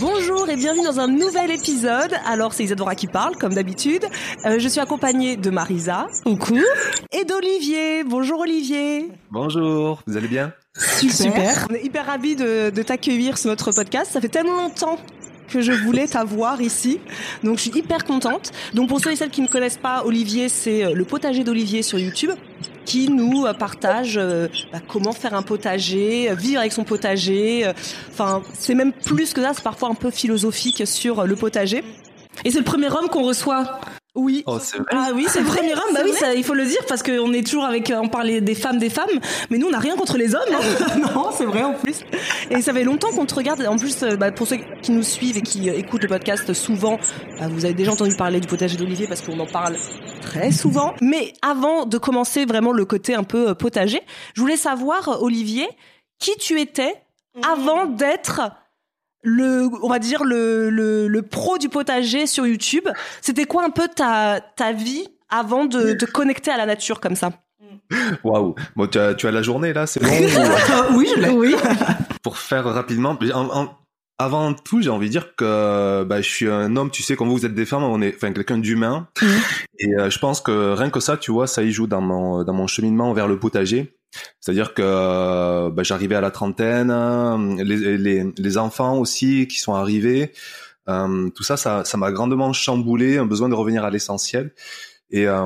Bonjour et bienvenue dans un nouvel épisode. Alors c'est Isadora qui parle, comme d'habitude. Euh, je suis accompagnée de Marisa. Coucou. Et d'Olivier. Bonjour Olivier. Bonjour, vous allez bien? Super. On est hyper ravis de, de t'accueillir sur notre podcast. Ça fait tellement longtemps que je voulais t'avoir ici. Donc je suis hyper contente. Donc pour ceux et celles qui ne connaissent pas Olivier, c'est euh, le potager d'Olivier sur YouTube qui nous euh, partage euh, bah, comment faire un potager, vivre avec son potager. Enfin, c'est même plus que ça, c'est parfois un peu philosophique sur le potager. Et c'est le premier homme qu'on reçoit. Oui. Oh, c'est vrai Ah oui, c'est le premier homme. Bah oui, ça, il faut le dire parce qu'on est toujours avec, on parlait des femmes, des femmes, mais nous on n'a rien contre les hommes. hein. non, c'est vrai en plus. Et ça fait longtemps qu'on te regarde. En plus, euh, bah, pour ceux qui nous suivent et qui euh, écoutent le podcast souvent, bah, vous avez déjà entendu parler du potager d'Olivier parce qu'on en parle très souvent. Mais avant de commencer vraiment le côté un peu euh, potager, je voulais savoir, Olivier, qui tu étais avant d'être le, on va dire le, le, le pro du potager sur YouTube. C'était quoi un peu ta, ta vie avant de te connecter à la nature comme ça? Waouh Bon, tu as, tu as la journée là, c'est bon ou- Oui, je l'ai. Oui. Pour faire rapidement, en- en- avant tout, j'ai envie de dire que bah, je suis un homme, tu sais, quand vous, vous êtes des femmes, on est enfin quelqu'un d'humain. Et euh, je pense que rien que ça, tu vois, ça y joue dans mon, dans mon cheminement vers le potager. C'est-à-dire que bah, j'arrivais à la trentaine, euh, les, les, les enfants aussi qui sont arrivés, euh, tout ça, ça m'a grandement chamboulé, un besoin de revenir à l'essentiel. Et euh,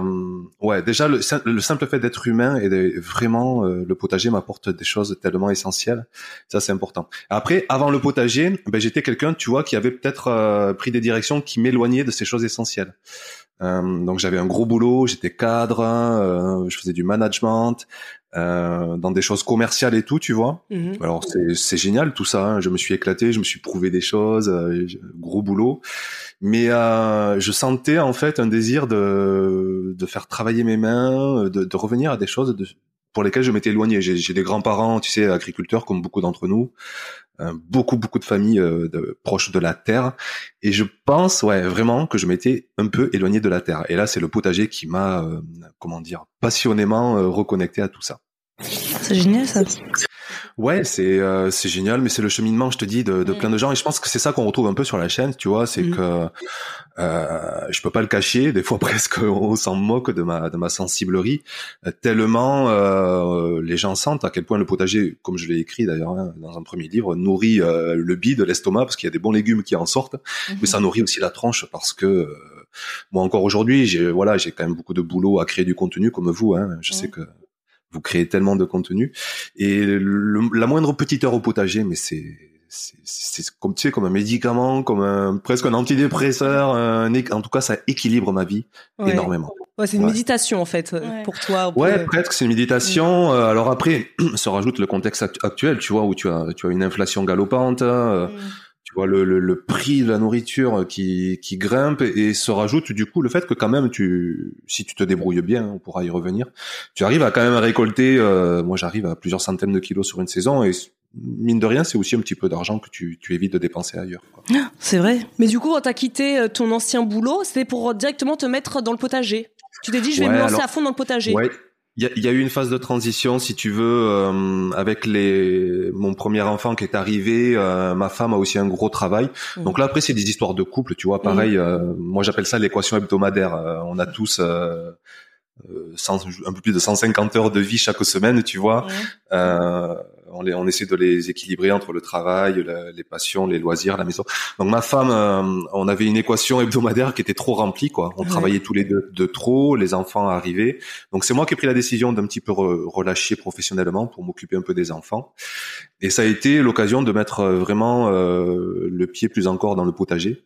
ouais, déjà le, sim- le simple fait d'être humain et de, vraiment euh, le potager m'apporte des choses tellement essentielles. Ça c'est important. Après, avant le potager, ben, j'étais quelqu'un, tu vois, qui avait peut-être euh, pris des directions qui m'éloignaient de ces choses essentielles. Euh, donc j'avais un gros boulot, j'étais cadre, je faisais du management euh, dans des choses commerciales et tout, tu vois. Mhm. Alors c'est génial tout ça. hein. Je me suis éclaté, je me suis prouvé des choses, euh, gros boulot. Mais euh, je sentais en fait un désir de de faire travailler mes mains, de, de revenir à des choses de, pour lesquelles je m'étais éloigné. J'ai j'ai des grands-parents, tu sais, agriculteurs comme beaucoup d'entre nous, euh, beaucoup beaucoup de familles euh, de, proches de la terre. Et je pense, ouais, vraiment que je m'étais un peu éloigné de la terre. Et là, c'est le potager qui m'a, euh, comment dire, passionnément euh, reconnecté à tout ça. C'est génial, ça. Ouais, c'est euh, c'est génial, mais c'est le cheminement, je te dis, de, de Mm. plein de gens. Et je pense que c'est ça qu'on retrouve un peu sur la chaîne, tu vois, c'est Mm. que euh, je peux pas le cacher. Des fois, presque, on s'en moque de ma de ma sensiblerie, euh, tellement euh, les gens sentent à quel point le potager, comme je l'ai écrit d'ailleurs hein, dans un premier livre, nourrit euh, le bide, l'estomac, parce qu'il y a des bons légumes qui en sortent, mais ça nourrit aussi la tronche parce que euh, moi encore aujourd'hui, j'ai voilà, j'ai quand même beaucoup de boulot à créer du contenu comme vous. Hein, je sais que vous créez tellement de contenu et le- la moindre petite heure au potager, mais c'est c'est c'est comme tu sais comme un médicament, comme un presque un antidépresseur, un en tout cas ça équilibre ma vie Ouais. énormément. Ouais, c'est une Ouais. méditation en fait Ouais. pour toi. Ouais, presque c'est une méditation. Euh, alors après se rajoute le contexte act- actuel, tu vois où tu as tu as une inflation galopante, euh, tu vois le, le, le prix de la nourriture qui qui grimpe et, se rajoute du coup le fait que quand même tu si tu te débrouilles bien, on pourra y revenir. Tu arrives à quand même récolter. euh, moi j'arrive à plusieurs centaines de kilos sur une saison et mine de rien, c'est aussi un petit peu d'argent que tu, tu évites de dépenser ailleurs. C'est vrai. Mais du coup, quand t'as quitté euh, ton ancien boulot, c'était pour directement te mettre dans le potager. Tu t'es dit, je vais me lancer à fond dans le potager. Ouais. Il y a, y a, eu une phase de transition, si tu veux, euh, avec les mon premier enfant qui est arrivé. Euh, ma femme a aussi un gros travail. Mmh. Donc là, après, c'est des histoires de couple, tu vois. Pareil, mmh. moi j'appelle ça l'équation hebdomadaire. on a tous euh, un peu plus de 150 heures de vie chaque semaine, tu vois. Euh, on, les, on essaie de les équilibrer entre le travail, les passions, les loisirs, la maison. Donc ma femme, euh, on avait une équation hebdomadaire qui était trop remplie, quoi. On travaillait tous les deux de trop, les enfants arrivaient. Donc c'est moi qui ai pris la décision d'un petit peu relâcher professionnellement pour m'occuper un peu des enfants. Et ça a été l'occasion de mettre vraiment euh, le pied plus encore dans le potager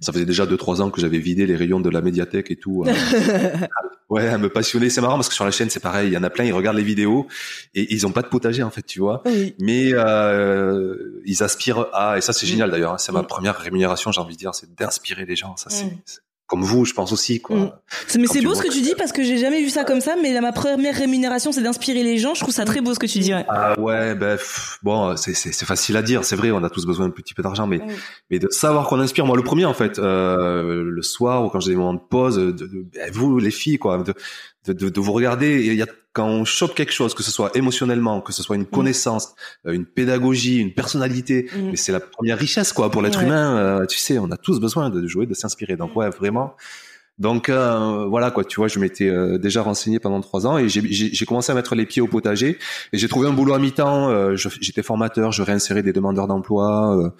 ça faisait déjà deux trois ans que j'avais vidé les rayons de la médiathèque et tout. Euh. ouais, à me passionner. C'est marrant parce que sur la chaîne c'est pareil. Il y en a plein, ils regardent les vidéos et ils ont pas de potager en fait, tu vois. Mais euh, ils aspirent à et ça c'est génial d'ailleurs. Hein. C'est ma première rémunération, j'ai envie de dire, c'est d'inspirer les gens. Ça c'est comme vous, je pense aussi quoi. Mm. Mais c'est beau ce que tu dis parce que j'ai jamais vu ça comme ça. Mais ma première rémunération, c'est d'inspirer les gens. Je trouve ça très beau ce que tu dis. Ah ouais, ben bon, c'est facile à dire. C'est vrai, on a tous besoin d'un petit peu d'argent, mais mais de savoir qu'on inspire. Moi, le premier en fait, euh, le soir ou quand j'ai des moments de pause, de, de, ben, vous les filles quoi, de, de, de, vous regarder. Il y a quand on chope quelque chose, que ce soit émotionnellement, que ce soit une mm. connaissance, euh, une pédagogie, une personnalité, mm. mais c'est la première richesse quoi pour l'être humain. Euh, tu sais, on a tous besoin de jouer, de s'inspirer. Donc ouais, vraiment. Donc euh, voilà quoi, tu vois, je m'étais déjà renseigné pendant trois ans et j'ai commencé à mettre les pieds au potager et j'ai trouvé un boulot à mi-temps. J'étais formateur, je réinsérais des demandeurs d'emploi,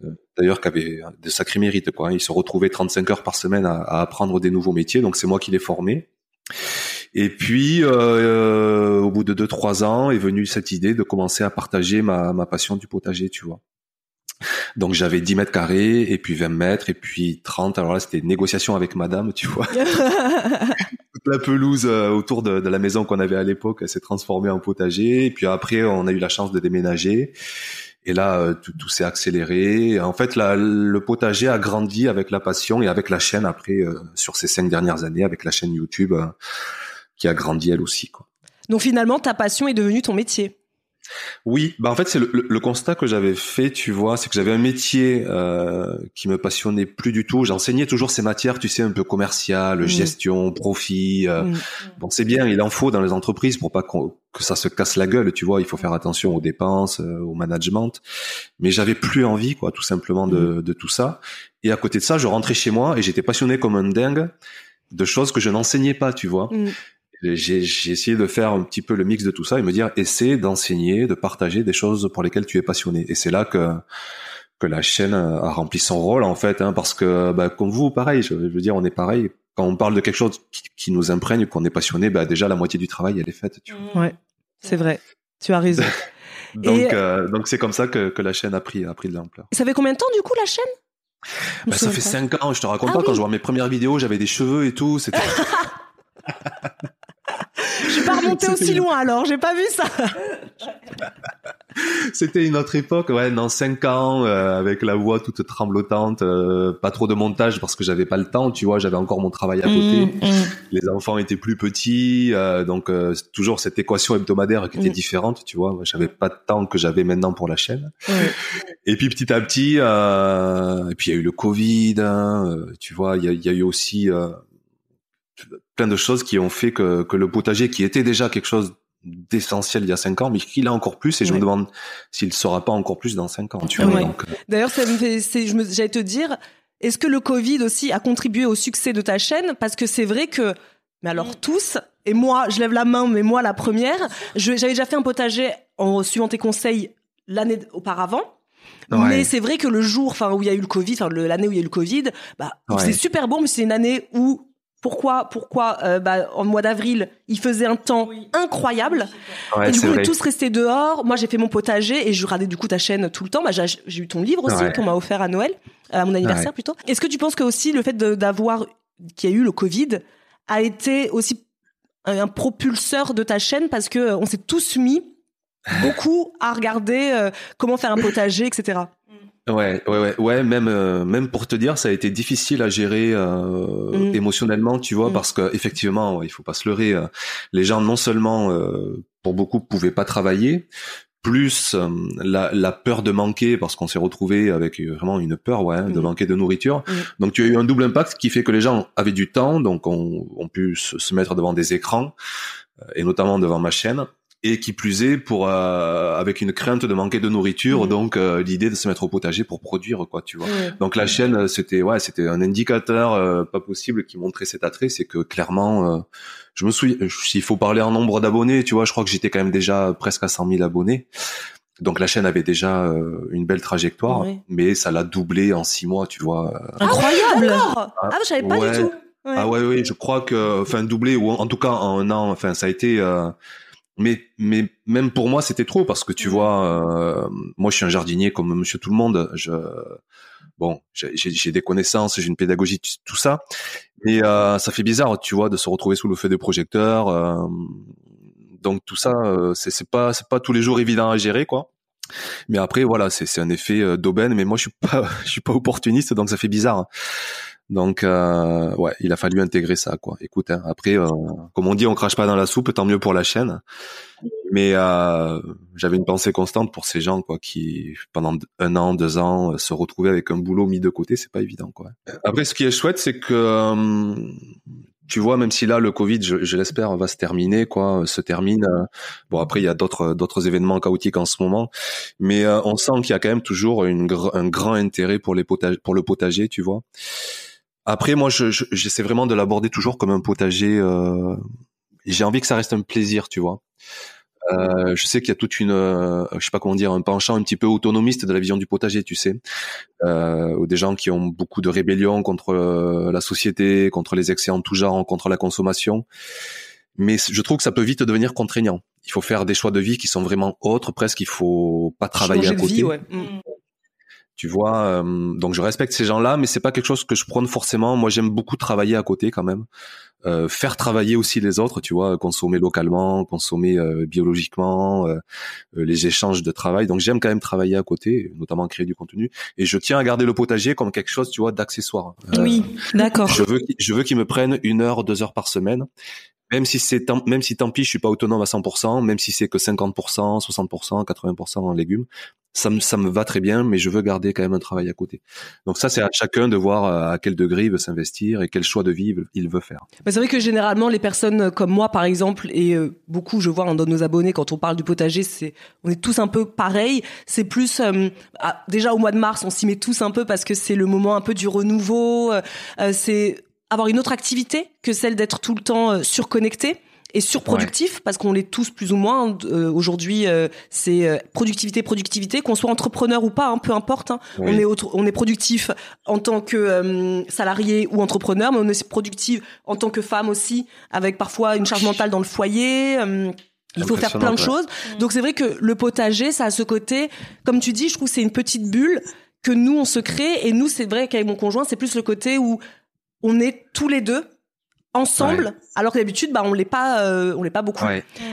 mm. d'ailleurs qui avaient de sacrés mérites quoi. Ils se retrouvaient 35 heures par semaine à, à apprendre des nouveaux métiers, donc c'est moi qui les formais. Et puis, euh, au bout de deux trois ans, est venue cette idée de commencer à partager ma, ma passion du potager, tu vois. Donc j'avais 10 mètres carrés, et puis 20 mètres, et puis 30. Alors là, c'était négociation avec madame, tu vois. Toute la pelouse euh, autour de, de la maison qu'on avait à l'époque, s'est transformée en potager. Et puis après, on a eu la chance de déménager. Et là, euh, tout, tout s'est accéléré. En fait, la, le potager a grandi avec la passion et avec la chaîne après, sur ces cinq dernières années, avec la chaîne YouTube qui a grandi elle aussi. Quoi. Donc finalement, ta passion est devenue ton métier. Oui, bah en fait c'est le, constat que j'avais fait, tu vois, c'est que j'avais un métier euh, qui me passionnait plus du tout. J'enseignais toujours ces matières, tu sais, un peu commerciales, mmh. gestion, profit. Euh, mmh. Bon, c'est bien, il en faut dans les entreprises pour pas que ça se casse la gueule, tu vois. Il faut faire attention aux dépenses, euh, au management. Mais j'avais plus envie, quoi, tout simplement de, mmh. de tout ça. Et à côté de ça, je rentrais chez moi et j'étais passionné comme un dingue de choses que je n'enseignais pas, tu vois j'ai essayé de faire un petit peu le mix de tout ça et me dire essaie d'enseigner, de partager des choses pour lesquelles tu es passionné. Et c'est là que que la chaîne a rempli son rôle en fait, hein, parce que bah, comme vous, pareil, je, veux dire, on est pareil. Quand on parle de quelque chose qui, nous imprègne, qu'on est passionné, bah, déjà la moitié du travail elle est faite. Tu vois. Ouais, c'est vrai. Tu as raison. donc euh, donc c'est comme ça que, que la chaîne a pris a pris de l'ampleur. Ça fait combien de temps du coup la chaîne? Bah, ça fait 5 ans, je te raconte ah pas, quand je vois mes premières vidéos, j'avais des cheveux et tout, c'était... Je suis pas remontée aussi loin alors, j'ai pas vu ça. C'était une autre époque, ouais, dans cinq ans, euh, avec la voix toute tremblotante, euh, pas trop de montage parce que j'avais pas le temps, tu vois, j'avais encore mon travail à côté. Mm, mm. Les enfants étaient plus petits, euh, donc toujours cette équation hebdomadaire qui était mm. différente, tu vois. J'avais pas de temps que j'avais maintenant pour la chaîne. Et puis petit à petit, et puis il y a eu le Covid, hein, tu vois, il y a, y a, eu aussi plein de choses qui ont fait que, que le potager, qui était déjà quelque chose d'essentiel il y a cinq ans, mais qu'il a encore plus, et je me demande s'il sera pas encore plus dans cinq ans. Tu vois, euh. D'ailleurs, ça me fait, j'allais te dire, est-ce que le Covid aussi a contribué au succès de ta chaîne? Parce que c'est vrai que, mais alors mm. tous, et moi, je lève la main, mais moi la première, j'avais déjà fait un potager en suivant tes conseils l'année auparavant. Mais c'est vrai que le jour, enfin où il y a eu le Covid, enfin l'année où il y a eu le Covid, bah c'est super bon, mais c'est une année où pourquoi, pourquoi euh, bah, en mois d'avril, il faisait un temps incroyable. et du coup, on est tous restés dehors. Moi, j'ai fait mon potager et je regardais du coup ta chaîne tout le temps. Bah, j'ai eu ton livre aussi qu'on m'a offert à Noël, à mon anniversaire plutôt. Est-ce que tu penses que aussi le fait d'avoir qu'il y a eu le Covid a été aussi un propulseur de ta chaîne? Parce que euh, on s'est tous mis beaucoup à regarder euh, comment faire un potager, etc. Ouais, ouais, ouais, ouais. Même, euh, même pour te dire, ça a été difficile à gérer euh, mm. émotionnellement, tu vois, mm. parce que effectivement, il faut pas se leurrer. Euh, les gens non seulement, pour beaucoup, pouvaient pas travailler, plus euh, la, la, peur de manquer parce qu'on s'est retrouvé avec vraiment une peur ouais, de manquer de nourriture. Donc tu as eu un double impact qui fait que les gens avaient du temps, donc on, on pu se, mettre devant des écrans et notamment devant ma chaîne et qui plus est pour euh, avec une crainte de manquer de nourriture donc l'idée de se mettre au potager pour produire quoi tu vois donc la chaîne c'était ouais c'était un indicateur pas possible qui montrait cet attrait c'est que clairement je me souviens, s'il faut parler en nombre d'abonnés, tu vois, je crois que j'étais quand même déjà presque à 100 000 abonnés. Donc la chaîne avait déjà euh, une belle trajectoire, mais ça l'a doublé en six mois, tu vois. Incroyable Ah, ah je savais pas du tout. Ah ouais, oui, je crois que, enfin, doublé ou en tout cas en un an, enfin, ça a été. Euh, mais mais même pour moi, c'était trop parce que tu vois, euh, moi, je suis un jardinier comme Monsieur tout le monde. Je bon, j'ai des connaissances, j'ai une pédagogie, tout ça, mais euh, ça fait bizarre, tu vois, de se retrouver sous le feu des projecteurs. Euh, donc tout ça, euh, c'est pas c'est pas tous les jours évident à gérer, quoi. Mais après, voilà, c'est un effet d'aubaine. Mais moi, je suis pas je suis pas opportuniste, donc ça fait bizarre. Donc euh, ouais, il a fallu intégrer ça quoi. Écoute, hein, après euh, comme on dit, on crache pas dans la soupe, tant mieux pour la chaîne. Mais euh, j'avais une pensée constante pour ces gens quoi qui pendant un an, deux ans se retrouver avec un boulot mis de côté, c'est pas évident quoi. Après, ce qui est chouette, c'est que tu vois, même si là le Covid, je, l'espère, va se terminer, quoi, se termine. bon, après il y a d'autres d'autres événements chaotiques en ce moment, mais on sent qu'il y a quand même toujours une, un grand intérêt pour les potages, pour le potager, tu vois. Après, moi, je, j'essaie vraiment de l'aborder toujours comme un potager. Euh, j'ai envie que ça reste un plaisir, tu vois. Euh, je sais qu'il y a toute une, euh, je sais pas comment dire, un penchant un petit peu autonomiste de la vision du potager, tu sais, euh, ou des gens qui ont beaucoup de rébellion contre euh, la société, contre les excès en tout genre, contre la consommation. Mais je trouve que ça peut vite devenir contraignant. Il faut faire des choix de vie qui sont vraiment autres, presque. Il faut pas travailler à côté. Vie, ouais. Tu vois, euh, donc je respecte ces gens-là, mais c'est pas quelque chose que je prône forcément. Moi, j'aime beaucoup travailler à côté quand même, euh, faire travailler aussi les autres. Tu vois, consommer localement, consommer euh, biologiquement, les échanges de travail. Donc j'aime quand même travailler à côté, notamment créer du contenu. Et je tiens à garder le potager comme quelque chose, tu vois, d'accessoire. oui, d'accord. Je veux, je veux qu'ils me prennent une heure, deux heures par semaine même si c'est même si tant pis je suis pas autonome à 100%, même si c'est que 50%, 60%, 80% en légumes, ça me ça me va très bien, mais je veux garder quand même un travail à côté. Donc ça c'est à chacun de voir euh, à quel degré il veut s'investir et quel choix de vie il veut faire. c'est vrai que généralement les personnes comme moi par exemple et euh, beaucoup je vois dans nos abonnés quand on parle du potager, c'est on est tous un peu pareil. C'est plus euh, ah, déjà au mois de mars on s'y met tous un peu parce que c'est le moment un peu du renouveau. c'est avoir une autre activité que celle d'être tout le temps euh, surconnecté et surproductif parce qu'on l'est tous plus ou moins euh, aujourd'hui euh, c'est productivité productivité qu'on soit entrepreneur ou pas hein, peu importe hein. on est on est productif en tant que salarié ou entrepreneur mais on est productif en tant que femme aussi avec parfois une charge mentale dans le foyer il faut faire plein de choses. Donc c'est vrai que le potager, ça a ce côté, comme tu dis, je trouve c'est une petite bulle que nous on se crée. Et nous, c'est vrai qu'avec mon conjoint, c'est plus le côté où on est tous les deux ensemble alors que d'habitude bah on l'est pas euh, on l'est pas beaucoup.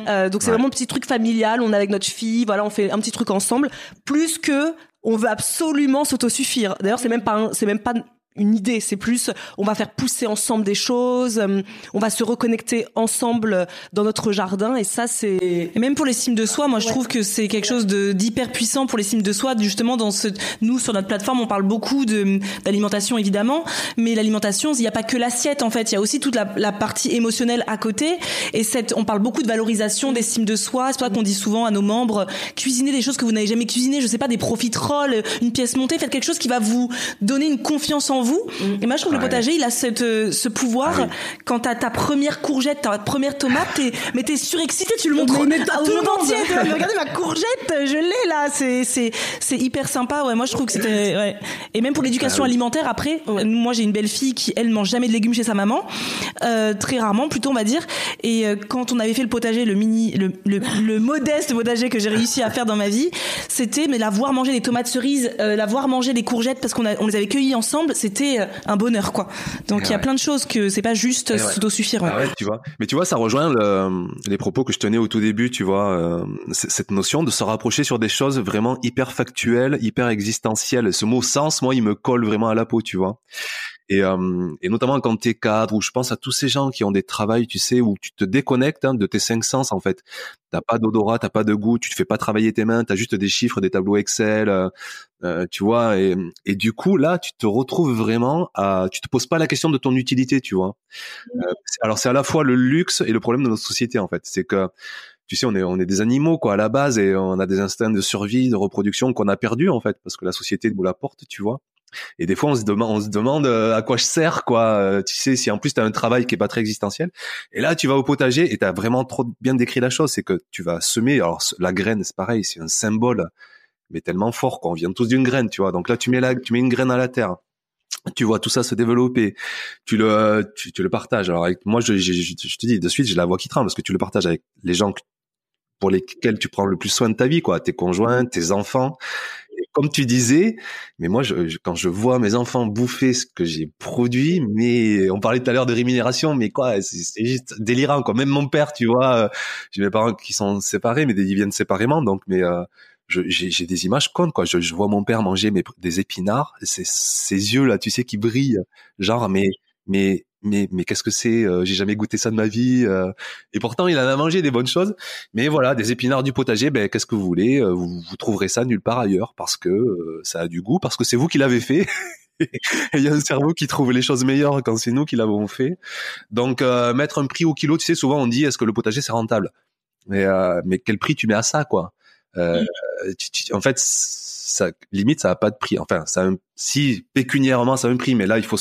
Euh, donc c'est vraiment un petit truc familial on est avec notre fille voilà on fait un petit truc ensemble plus que on veut absolument s'autosuffire. D'ailleurs c'est même pas c'est même pas une idée, c'est plus on va faire pousser ensemble des choses, euh, on va se reconnecter ensemble dans notre jardin. Et ça c'est et même pour les cimes de soi, moi je trouve que c'est quelque chose d'hyper puissant pour les cimes de soi justement dans ce nous sur notre plateforme, on parle beaucoup de d'alimentation évidemment, mais l'alimentation, il n'y a pas que l'assiette en fait, il y a aussi toute la, la, partie émotionnelle à côté. Et cette on parle beaucoup de valorisation des cimes de soi, c'est pour ça qu'on dit souvent à nos membres cuisiner des choses que vous n'avez jamais cuisiné, je sais pas des profiteroles, une pièce montée, faites quelque chose qui va vous donner une confiance en vous vous. Et moi, je trouve que le potager, il a cette, euh, ce pouvoir. Ah quand t'as ta première courgette, ta première tomate, t'es, mais t'es surexcité, tu le montres à tout le monde entier. Regardez ma courgette, je l'ai là. C'est, c'est, c'est hyper sympa. Ouais, moi, je trouve que c'était, ouais. Et même pour l'éducation ah alimentaire, après, moi, j'ai une belle fille qui, elle, mange jamais de légumes chez sa maman. Euh, très rarement, plutôt, on va dire. Et euh, quand on avait fait le potager, le mini, le, le, modeste potager que j'ai réussi à faire dans ma vie, c'était, mais la voir manger des tomates cerises, euh, la voir manger des courgettes parce qu'on on les avait cueillies ensemble, c'était euh, un bonheur quoi. Donc il y a plein de choses que c'est pas juste s'autosuffire. Ah ouais, tu vois. Mais tu vois, ça rejoint les propos que je tenais au tout début, tu vois, euh, cette notion de se rapprocher sur des choses vraiment hyper factuelles, hyper existentielles. Ce mot sens, moi, il me colle vraiment à la peau, tu vois. Et, euh, et notamment quand t'es cadre, ou je pense à tous ces gens qui ont des travails, tu sais, où tu te déconnectes hein, de tes cinq sens en fait. T'as pas d'odorat, t'as pas de goût, tu te fais pas travailler tes mains, t'as juste des chiffres, des tableaux Excel, euh, euh, tu vois. Et, et du coup là, tu te retrouves vraiment à, tu te poses pas la question de ton utilité, tu vois. Euh, alors c'est à la fois le luxe et le problème de notre société en fait, c'est que tu sais, on est, on est des animaux, quoi, à la base, et on a des instincts de survie, de reproduction qu'on a perdu, en fait, parce que la société nous l'apporte, tu vois. Et des fois, on se demande, on se demande euh, à quoi je sers, quoi. Euh, tu sais, si en plus tu as un travail qui est pas très existentiel. Et là, tu vas au potager et tu as vraiment trop bien décrit la chose. C'est que tu vas semer. Alors, la graine, c'est pareil, c'est un symbole, mais tellement fort qu'on vient tous d'une graine, tu vois. Donc là, tu mets la, tu mets une graine à la terre. Tu vois tout ça se développer, tu le, tu, tu le partages. Alors moi, je, je, je, je, te dis de suite, j'ai la voix qui tremble parce que tu le partages avec les gens pour lesquels tu prends le plus soin de ta vie, quoi, tes conjoints, tes enfants. Comme tu disais, mais moi, quand je vois mes enfants bouffer ce que j'ai produit, mais on parlait tout à l'heure de rémunération, mais quoi, c'est juste délirant, quoi. Même mon père, tu vois, euh, j'ai mes parents qui sont séparés, mais ils viennent séparément, donc, mais euh, j'ai des images connes, quoi. Je, vois mon père manger des épinards, ses, ses yeux là, tu sais, qui brillent, genre, mais mais mais mais qu'est-ce que c'est euh, J'ai jamais goûté ça de ma vie. Euh. et pourtant, il en a mangé des bonnes choses. Mais voilà, des épinards du potager, ben qu'est-ce que vous voulez euh, vous, vous, trouverez ça nulle part ailleurs parce que ça a du goût, parce que c'est vous qui l'avez fait. il y a un cerveau qui trouve les choses meilleures quand c'est nous qui l'avons fait. Donc mettre un prix au kilo, tu sais, souvent on dit est-ce que le potager c'est rentable? Mais mais quel prix tu mets à ça, quoi? Mmh. En fait ça, limite, ça a pas de prix. Enfin, ça, si pécuniairement, ça a un prix, mais là, il faut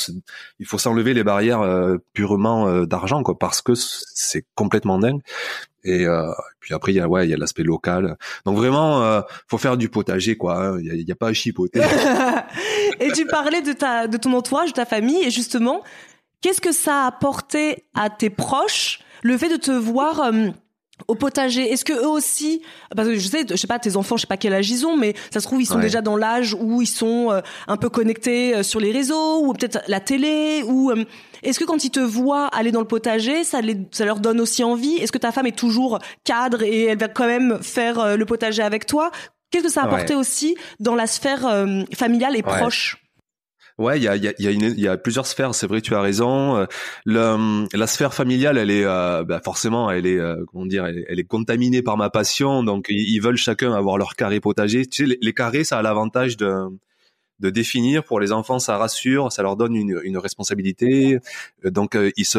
il faut s'enlever les barrières euh, purement euh, d'argent, quoi, parce que c'est complètement dingue. Et euh, puis après, il y a ouais, il y a l'aspect local. Donc vraiment, faut faire du potager, quoi. Hein. Il y, a, pas à chipoter. et tu parlais de ta, de ton entourage, de ta famille, et justement, qu'est-ce que ça a apporté à tes proches? Le fait de te voir au potager. Est-ce que eux aussi parce que je sais je sais pas tes enfants je sais pas quel âge ils ont mais ça se trouve ils sont déjà dans l'âge où ils sont euh, un peu connectés euh, sur les réseaux ou peut-être la télé ou euh, est-ce que quand ils te voient aller dans le potager ça les ça leur donne aussi envie? Est-ce que ta femme est toujours cadre et elle va quand même faire le potager avec toi? Qu'est-ce que ça a apporté aussi dans la sphère familiale et proche? Ouais, il y a, y, y, a y a plusieurs sphères. C'est vrai, tu as raison. Euh, le, la sphère familiale, elle est euh, bah forcément, elle est euh, comment dire, elle, est contaminée par ma passion. Donc, ils, veulent chacun avoir leur carré potager. Tu sais, les carrés, ça a l'avantage de de définir. Pour les enfants, ça rassure, ça leur donne une, une responsabilité. Euh, donc euh, ils se,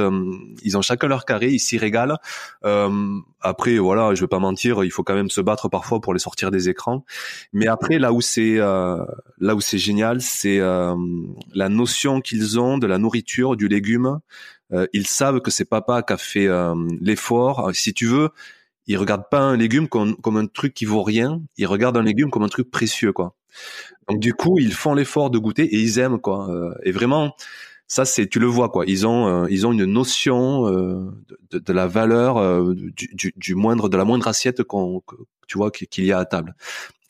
ils ont chacun leur carré, ils s'y régalent. Euh, après, voilà, je veux pas mentir, il faut quand même se battre parfois pour les sortir des écrans. Mais après, là où c'est, euh, là où c'est génial, c'est euh, la notion qu'ils ont de la nourriture, du légume. ils savent que c'est papa qui a fait l'effort. Si tu veux, ils regardent pas un légume comme, comme un truc qui vaut rien. Ils regardent un légume comme un truc précieux, quoi. Donc du coup, ils font l'effort de goûter et ils aiment quoi. Euh, et vraiment, ça c'est tu le vois quoi. Ils ont euh, ils ont une notion euh, de, la valeur du, moindre de la moindre assiette qu'on tu vois qu'il y a à table.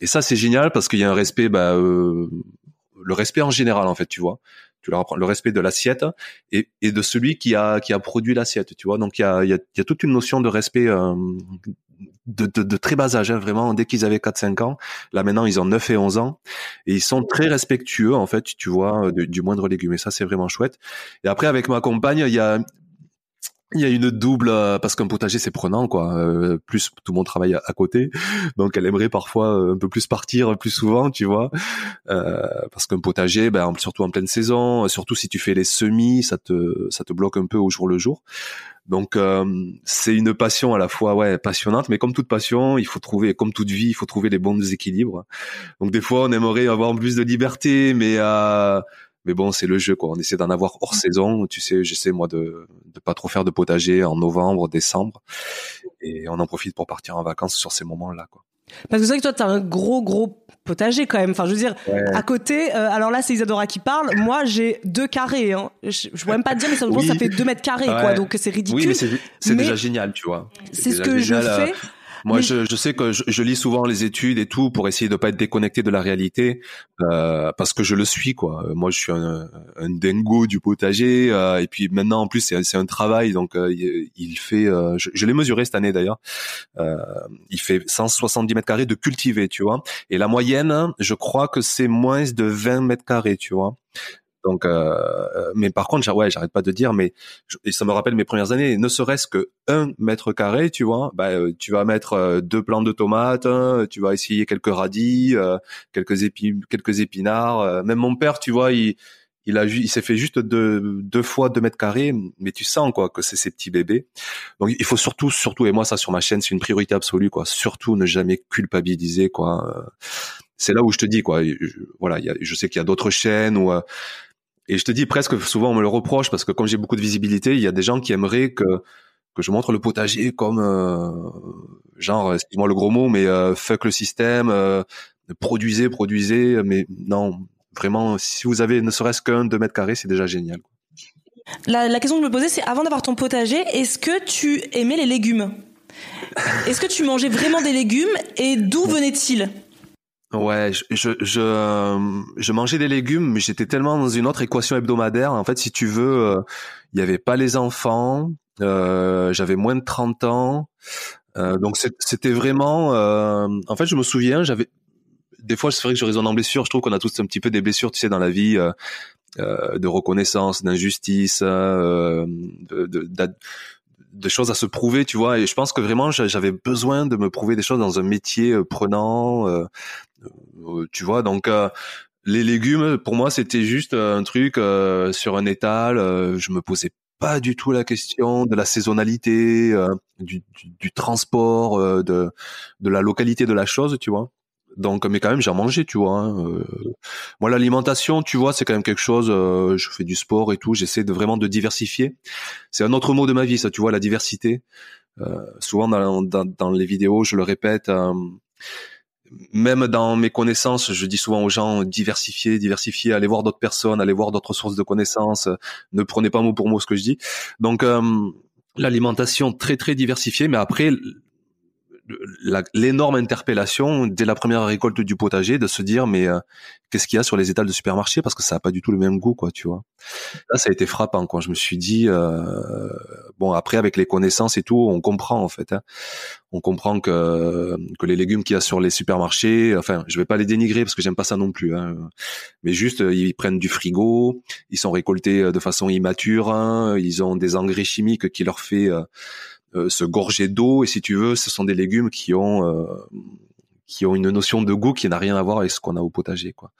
Et ça c'est génial parce qu'il y a un respect bah le respect en général en fait tu vois tu leur apprends le respect de l'assiette et, de celui qui a qui a produit l'assiette tu vois donc il y il y a toute une notion de respect de, de, de, très bas âge, hein, vraiment, dès qu'ils avaient 4-5 ans. Là, maintenant, ils ont 9 et 11 ans. Et ils sont très respectueux, en fait, tu vois, du moindre légume. Et ça, c'est vraiment chouette. Et après, avec ma compagne, il y a, il y a une double euh, parce qu'un potager c'est prenant quoi. Euh, plus tout le monde travaille à, côté, donc elle aimerait parfois euh, un peu plus partir plus souvent, tu vois. Euh, parce qu'un potager, ben surtout en pleine saison, surtout si tu fais les semis, ça te ça te bloque un peu au jour le jour. Donc euh, c'est une passion à la fois ouais passionnante, mais comme toute passion, il faut trouver, comme toute vie, il faut trouver les bons équilibres. Donc des fois on aimerait avoir plus de liberté, mais euh, mais bon c'est le jeu quoi. On essaie d'en avoir hors saison. Tu sais, j'essaie moi de de pas trop faire de potager en novembre, décembre, et on en profite pour partir en vacances sur ces moments là quoi. Parce que c'est vrai que toi, tu as un gros, gros potager quand même. Enfin, je veux dire, à côté, euh, alors là, c'est Isadora qui parle. Moi, j'ai deux carrés. Hein. Je, je même pas te dire, mais ça, ça fait deux mètres carrés, quoi. Donc, c'est ridicule. Oui, mais c'est déjà génial, tu vois. C'est ce que je fais. Moi, je, je, sais que je, je, lis souvent les études et tout pour essayer de pas être déconnecté de la réalité, euh, parce que je le suis, quoi. Moi, je suis un, un dingo du potager, euh, et puis maintenant, en plus, c'est un travail, donc euh, il fait. Euh, je, je l'ai mesuré cette année d'ailleurs. Euh, il fait 170 mètres carrés de cultivé, tu vois. Et la moyenne, je crois que c'est moins de 20 mètres carrés, tu vois. Donc, euh, mais par contre, j'arrête pas de dire, mais et ça me rappelle mes premières années. Ne serait-ce que un mètre carré, tu vois, bah, euh, tu vas mettre euh, deux plants de tomates, hein, tu vas essayer quelques radis, quelques épis, quelques épinards. même mon père, tu vois, il il a il s'est fait juste deux, deux fois deux mètres carrés, mais tu sens quoi que c'est ces petits bébés. Donc il faut surtout, surtout et moi ça sur ma chaîne c'est une priorité absolue quoi. Surtout ne jamais culpabiliser quoi. C'est là où je te dis quoi. voilà, y a, je sais qu'il y a d'autres chaînes où et je te dis presque souvent on me le reproche parce que comme j'ai beaucoup de visibilité, il y a des gens qui aimeraient que que je montre le potager comme euh, genre excuse-moi le gros mot mais euh, fuck le système, euh, produisez produisez mais non vraiment si vous avez ne serait-ce qu'un deux mètres carrés c'est déjà génial. La, la question que je me posais c'est avant d'avoir ton potager est-ce que tu aimais les légumes? Est-ce que tu mangeais vraiment des légumes et d'où venaient-ils? Ouais, je, je, je, euh, je, mangeais des légumes, mais j'étais tellement dans une autre équation hebdomadaire. En fait, si tu veux, euh, il n'y avait pas les enfants, euh, j'avais moins de 30 ans. Euh, donc c'était vraiment... en fait, je me souviens, j'avais... Des fois, c'est vrai que je résonne en blessure. Je trouve qu'on a tous un petit peu des blessures, tu sais, dans la vie, de reconnaissance, d'injustice, de, de, de choses à se prouver, tu vois. Et je pense que vraiment, j'avais besoin de me prouver des choses dans un métier prenant, euh, tu vois, donc euh, les légumes, pour moi, c'était juste un truc euh, sur un étal. je me posais pas du tout la question de la saisonnalité, du, du, transport, de, de la localité de la chose, tu vois. Donc, mais quand même, j'ai mangé, tu vois. Hein, moi, l'alimentation, tu vois, c'est quand même quelque chose. je fais du sport et tout. J'essaie de vraiment de diversifier. C'est un autre mot de ma vie, ça, tu vois, la diversité. souvent dans, dans, dans, les vidéos, je le répète même dans mes connaissances, je dis souvent aux gens diversifier, diversifier, allez voir d'autres personnes, allez voir d'autres sources de connaissances. Ne prenez pas mot pour mot ce que je dis. Donc euh, l'alimentation très très diversifiée, mais après l'énorme interpellation dès la première récolte du potager de se dire mais euh, qu'est-ce qu'il y a sur les étals de supermarché? Parce que ça a pas du tout le même goût quoi tu vois là ça a été frappant quoi je me suis dit euh, bon après avec les connaissances et tout on comprend en fait hein. on comprend que que les légumes qu'il y a sur les supermarchés enfin je vais pas les dénigrer parce que j'aime pas ça non plus hein. mais juste ils prennent du frigo ils sont récoltés de façon immature hein. ils ont des engrais chimiques qui leur fait euh, euh, se gorger d'eau. Et si tu veux ce sont des légumes qui ont euh, qui ont une notion de goût qui n'a rien à voir avec ce qu'on a au potager quoi.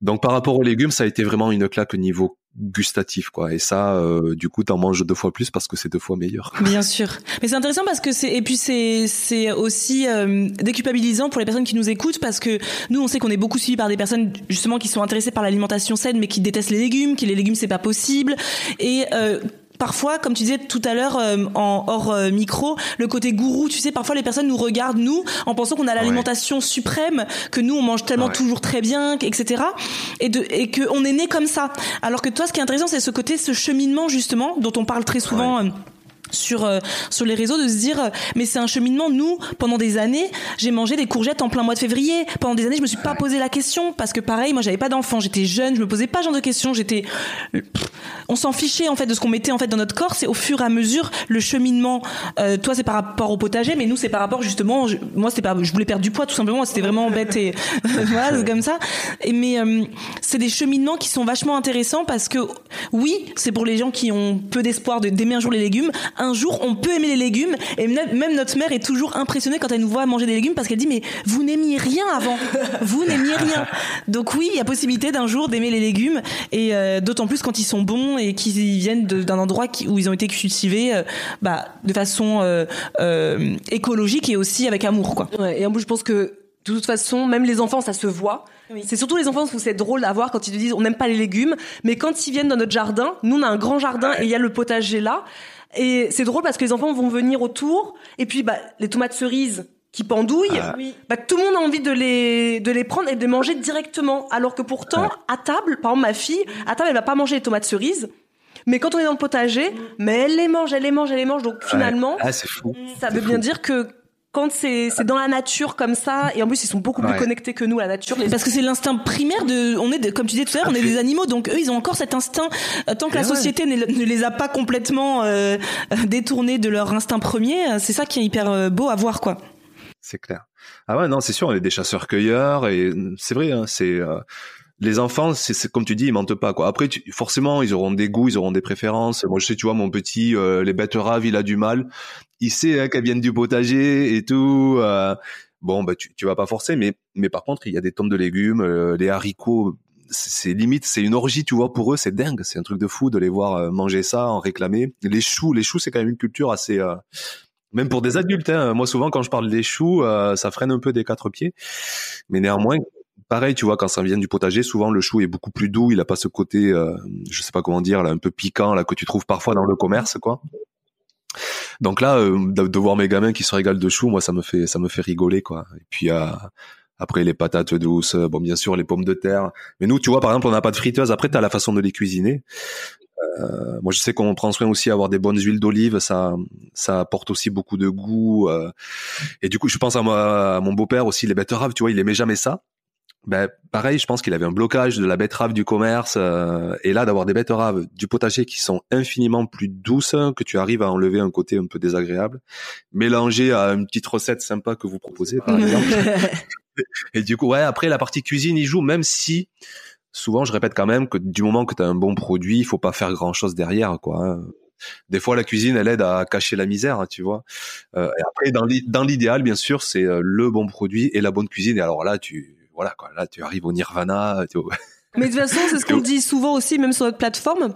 Donc par rapport aux légumes ça a été vraiment une claque au niveau gustatif quoi. Et ça euh, du coup t'en manges deux fois plus parce que c'est deux fois meilleur. Bien sûr. Mais c'est intéressant parce que c'est et puis c'est c'est aussi euh, déculpabilisant pour les personnes qui nous écoutent parce que nous on sait qu'on est beaucoup suivis par des personnes justement qui sont intéressées par l'alimentation saine mais qui détestent les légumes qui les légumes c'est pas possible. Et euh, parfois, comme tu disais tout à l'heure euh, en hors euh, micro, le côté gourou, tu sais, parfois les personnes nous regardent nous en pensant qu'on a l'alimentation suprême, que nous on mange tellement toujours très bien, etc. Et de et que on est né comme ça. Alors que toi, ce qui est intéressant, c'est ce côté, ce cheminement justement dont on parle très souvent. Euh, sur euh, sur les réseaux de se dire euh, mais c'est un cheminement nous pendant des années j'ai mangé des courgettes en plein mois de février. Pendant des années je me suis pas posé la question parce que pareil moi j'avais pas d'enfant. J'étais jeune je me posais pas ce genre de questions. J'étais on s'en fichait en fait de ce qu'on mettait en fait dans notre corps. C'est au fur et à mesure le cheminement. Euh, toi c'est par rapport au potager mais nous c'est par rapport justement moi c'était pas je voulais perdre du poids tout simplement. C'était vraiment bête et voilà c'est comme ça. Et mais c'est des cheminements qui sont vachement intéressants parce que oui c'est pour les gens qui ont peu d'espoir d'aimer un jour les légumes un jour on peut aimer les légumes et même notre mère est toujours impressionnée quand elle nous voit manger des légumes parce qu'elle dit mais vous n'aimiez rien avant, vous n'aimiez rien. Donc oui, il y a possibilité d'un jour d'aimer les légumes et euh, d'autant plus quand ils sont bons et qu'ils viennent d'un endroit où ils ont été cultivés euh, bah, de façon euh, écologique et aussi avec amour quoi. et en plus je pense que de toute façon, même les enfants, ça se voit. C'est surtout les enfants où c'est drôle à voir quand ils te disent on n'aime pas les légumes, mais quand ils viennent dans notre jardin, nous on a un grand jardin et il y a le potager là. Et c'est drôle parce que les enfants vont venir autour et puis bah les tomates cerises qui pendouillent, ah. bah, tout le monde a envie de les de les prendre et de les manger directement. Alors que pourtant à table, par exemple ma fille, à table elle va pas manger les tomates cerises. Mais quand on est dans le potager, mais elle les mange, elle les mange, elle les mange. Donc finalement, ah, fou. ça veut bien dire que quand c'est c'est dans la nature comme ça et en plus ils sont beaucoup plus connectés que nous à la nature parce que c'est l'instinct primaire de on est comme tu disais tout à l'heure on est des animaux donc eux ils ont encore cet instinct euh, tant que la société ne, les a pas complètement euh, détournés de leur instinct premier euh, c'est ça qui est hyper beau à voir quoi. C'est clair. Ah ouais non c'est sûr on est des chasseurs cueilleurs et c'est vrai hein, c'est les enfants, c'est comme tu dis, ils mentent pas quoi. Après, forcément, ils auront des goûts, ils auront des préférences. Moi, je sais, tu vois, mon petit, euh, les betteraves, il a du mal. Il sait hein, qu'elles viennent du potager et tout. Euh, bon, bah tu, tu vas pas forcer, mais mais par contre, il y a des tonnes de légumes, euh, les haricots. C'est limite, c'est une orgie, tu vois. Pour eux, c'est dingue, c'est un truc de fou de les voir euh, manger ça, en réclamer. Les choux, les choux, c'est quand même une culture assez même pour des adultes, hein. moi souvent quand je parle des choux, ça freine un peu des quatre pieds. Mais néanmoins, pareil, tu vois, quand ça vient du potager, souvent le chou est beaucoup plus doux. Il a pas ce côté, euh, je sais pas comment dire, là, un peu piquant, là, que tu trouves parfois dans le commerce, quoi. Donc là, euh, de, voir mes gamins qui se régalent de chou, moi, ça me fait, ça me fait rigoler, quoi. Et puis euh, après les patates douces, bon, bien sûr les pommes de terre. Mais nous, tu vois, par exemple, on n'a pas de friteuse. Après, t'as la façon de les cuisiner. Euh, moi, je sais qu'on prend soin aussi à avoir des bonnes huiles d'olive. Ça, ça apporte aussi beaucoup de goût. Euh. et du coup, je pense à, à mon beau-père aussi, les betteraves. Tu vois, il aimait jamais ça ben, pareil, je pense qu'il avait un blocage de la betterave du commerce. Euh, et là, d'avoir des betteraves du potager qui sont infiniment plus douces, que tu arrives à enlever un côté un peu désagréable, mélangé à une petite recette sympa que vous proposez, par exemple. et du coup, ouais, après, la partie cuisine, il joue, même si, souvent, je répète quand même que du moment que tu as un bon produit, il faut pas faire grand-chose derrière, quoi. Hein. Des fois, la cuisine, elle aide à cacher la misère, hein, tu vois. Euh, et après, dans l'idéal, bien sûr, c'est euh, le bon produit et la bonne cuisine. Et alors là, tu voilà quoi. Là, tu arrives au nirvana. Mais de toute façon, c'est ce qu'on dit souvent aussi, même sur notre plateforme.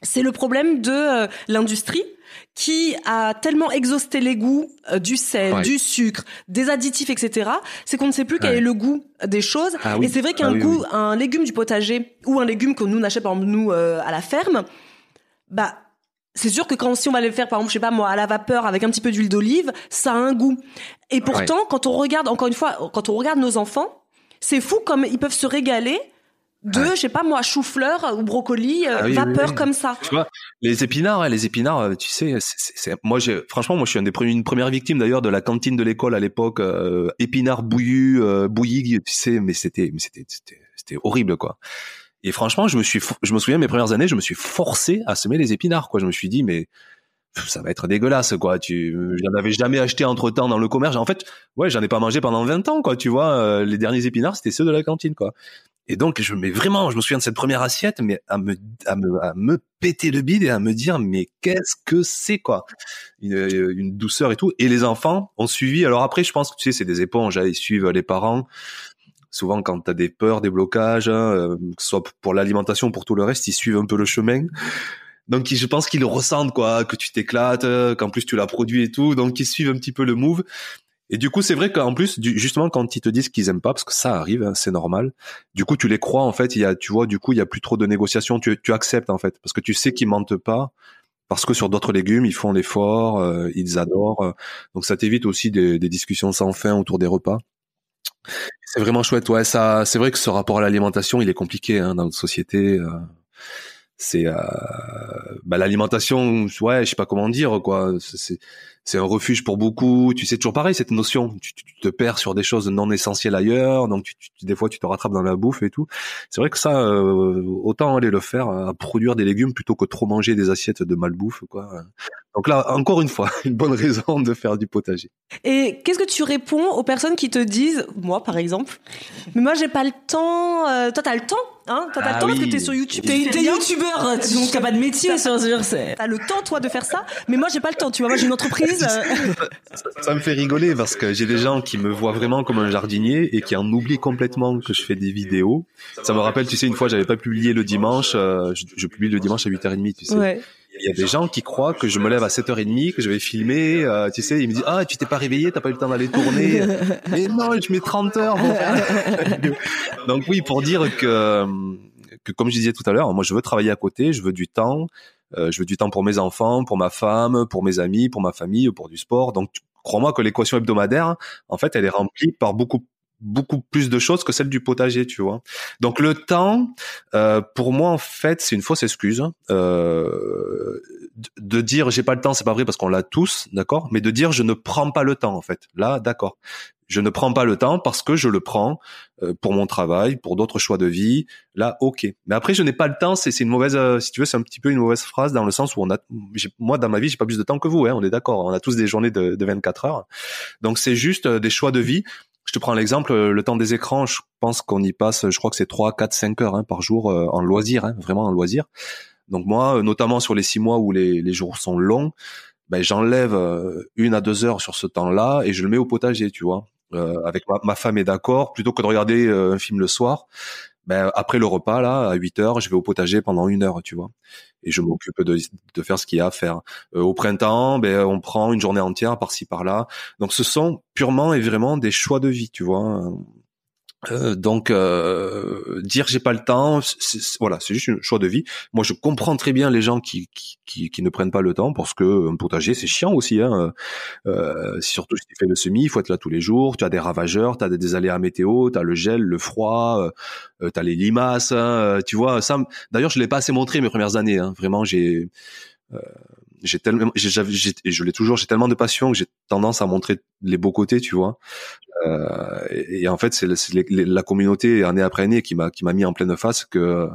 C'est le problème de euh, l'industrie qui a tellement exhausté les goûts euh, du sel, du sucre, des additifs, etc. C'est qu'on ne sait plus quel est le goût des choses. Ah Et c'est vrai qu'un ah goût, un légume du potager ou un légume que nous n'achète par exemple nous euh, à la ferme, bah c'est sûr que quand si on va le faire par exemple je sais pas moi à la vapeur avec un petit peu d'huile d'olive ça a un goût et pourtant quand on regarde encore une fois quand on regarde nos enfants c'est fou comme ils peuvent se régaler de, je sais pas moi, chou-fleur ou brocoli, euh, ah vapeur comme ça. Tu vois, les épinards, les épinards, euh, tu sais, c'est, moi, j'ai, franchement, moi, je suis un des premiers, une première victime d'ailleurs de la cantine de l'école à l'époque, euh, épinards bouillus, euh, bouillis, tu sais, mais c'était, mais c'était, c'était, c'était horrible quoi. Et franchement, je me suis, je me souviens mes premières années, je me suis forcé à semer les épinards quoi. Je me suis dit, mais ça va être dégueulasse quoi. Tu j'en avais jamais acheté entre temps dans le commerce. En fait ouais j'en ai pas mangé pendant 20 ans quoi tu vois. Euh, les derniers épinards c'était ceux de la cantine quoi. Et donc je mets vraiment je me souviens de cette première assiette mais à me à me à me péter le bide et à me dire mais qu'est-ce que c'est quoi. Une, une, douceur et tout. Et les enfants ont suivi. Alors après je pense que tu sais c'est des éponges hein, ils suivent les parents. Souvent quand tu as des peurs des blocages hein, euh, que ce soit pour l'alimentation pour tout le reste ils suivent un peu le chemin donc je pense qu'ils ressentent quoi, que tu t'éclates, qu'en plus tu l'as produit et tout, donc ils suivent un petit peu le move. Et du coup, c'est vrai qu'en plus, justement, quand ils te disent qu'ils aiment pas, parce que ça arrive, hein, c'est normal. Du coup, tu les crois en fait. Il y a, tu vois, du coup, il y a plus trop de négociations. Tu, tu acceptes en fait, parce que tu sais qu'ils mentent pas, parce que sur d'autres légumes, ils font l'effort, euh, ils adorent. Euh. donc ça t'évite aussi des, des, discussions sans fin autour des repas. C'est vraiment chouette. Ouais, ça, c'est vrai que ce rapport à l'alimentation, il est compliqué hein, dans notre société. Euh c'est euh, bah, l'alimentation ouais je sais pas comment dire quoi. C'est c'est un refuge pour beaucoup. Tu sais toujours pareil cette notion. Tu, te perds sur des choses non essentielles ailleurs. Donc tu, des fois tu te rattrapes dans la bouffe et tout. C'est vrai que ça euh, autant aller le faire à produire des légumes plutôt que trop manger des assiettes de malbouffe quoi donc là encore une fois une bonne raison de faire du potager et qu'est-ce que tu réponds aux personnes qui te disent moi par exemple? Mais moi j'ai pas le temps euh, toi t'as le temps Hein? T'as ah le temps parce que t'es sur YouTube. T'es youtubeur, donc t'as pas de métier sur T'as le temps toi de faire ça, mais moi j'ai pas le temps. Tu vois, moi j'ai une entreprise. ça, me fait rigoler parce que j'ai des gens qui me voient vraiment comme un jardinier et qui en oublient complètement que je fais des vidéos. Ça me rappelle, tu sais, une fois j'avais pas publié le dimanche, euh, je, je, publie le dimanche à 8h30, tu sais. Ouais. Il y a des gens qui croient que je me lève à 7h30, que je vais filmer, euh, tu sais, ils me disent "Ah, tu t'es pas réveillé, t'as pas eu le temps d'aller tourner." Mais non, je mets 30 heures. Donc oui, pour dire que que comme je disais tout à l'heure, moi je veux travailler à côté, je veux du temps, euh, je veux du temps pour mes enfants, pour ma femme, pour mes amis, pour ma famille, pour du sport. Donc crois-moi que l'équation hebdomadaire, en fait, elle est remplie par beaucoup beaucoup plus de choses que celle du potager, tu vois. Donc le temps, euh, pour moi en fait, c'est une fausse excuse. Euh, de dire j'ai pas le temps, c'est pas vrai parce qu'on l'a tous, d'accord. Mais de dire je ne prends pas le temps en fait, là, d'accord. Je ne prends pas le temps parce que je le prends euh, pour mon travail, pour d'autres choix de vie. Là, ok. Mais après, je n'ai pas le temps. C'est une mauvaise, euh, si tu veux, c'est un petit peu une mauvaise phrase dans le sens où on a, moi dans ma vie, j'ai pas plus de temps que vous. Hein, on est d'accord. On a tous des journées de, de 24 heures. Donc c'est juste euh, des choix de vie je te prends l'exemple, le temps des écrans, je pense qu'on y passe, je crois que c'est 3, 4, 5 heures hein, par jour en loisir, hein, vraiment en loisir. Donc moi, notamment sur les six mois où les, les jours sont longs, ben, j'enlève une à deux heures sur ce temps-là et je le mets au potager, tu vois. Euh, avec ma, ma, femme est d'accord, plutôt que de regarder un film le soir, ben, après le repas là à 8 heures je vais au potager pendant une heure tu vois. Et je m'occupe de, de faire ce qu'il y a à faire. Euh, au printemps ben on prend une journée entière par-ci par-là. Donc ce sont purement et vraiment des choix de vie tu vois euh, donc euh, dire j'ai pas le temps, voilà, c'est juste un choix de vie. Moi, je comprends très bien les gens qui, qui, qui, ne prennent pas le temps parce que un potager c'est chiant aussi. Hein. Euh, surtout si tu fais le semis, il faut être là tous les jours. Tu as des ravageurs, tu as des aléas météo, tu as le gel, le froid, euh, tu as les limaces. Hein, tu vois, ça. D'ailleurs, je l'ai pas assez montré mes premières années. Hein. Vraiment, j'ai j'ai tellement, j'ai, je l'ai toujours, j'ai tellement de passion que j'ai tendance à montrer les beaux côtés, tu vois. Euh, et, en fait, c'est la communauté année après année qui m'a qui m'a mis en pleine face que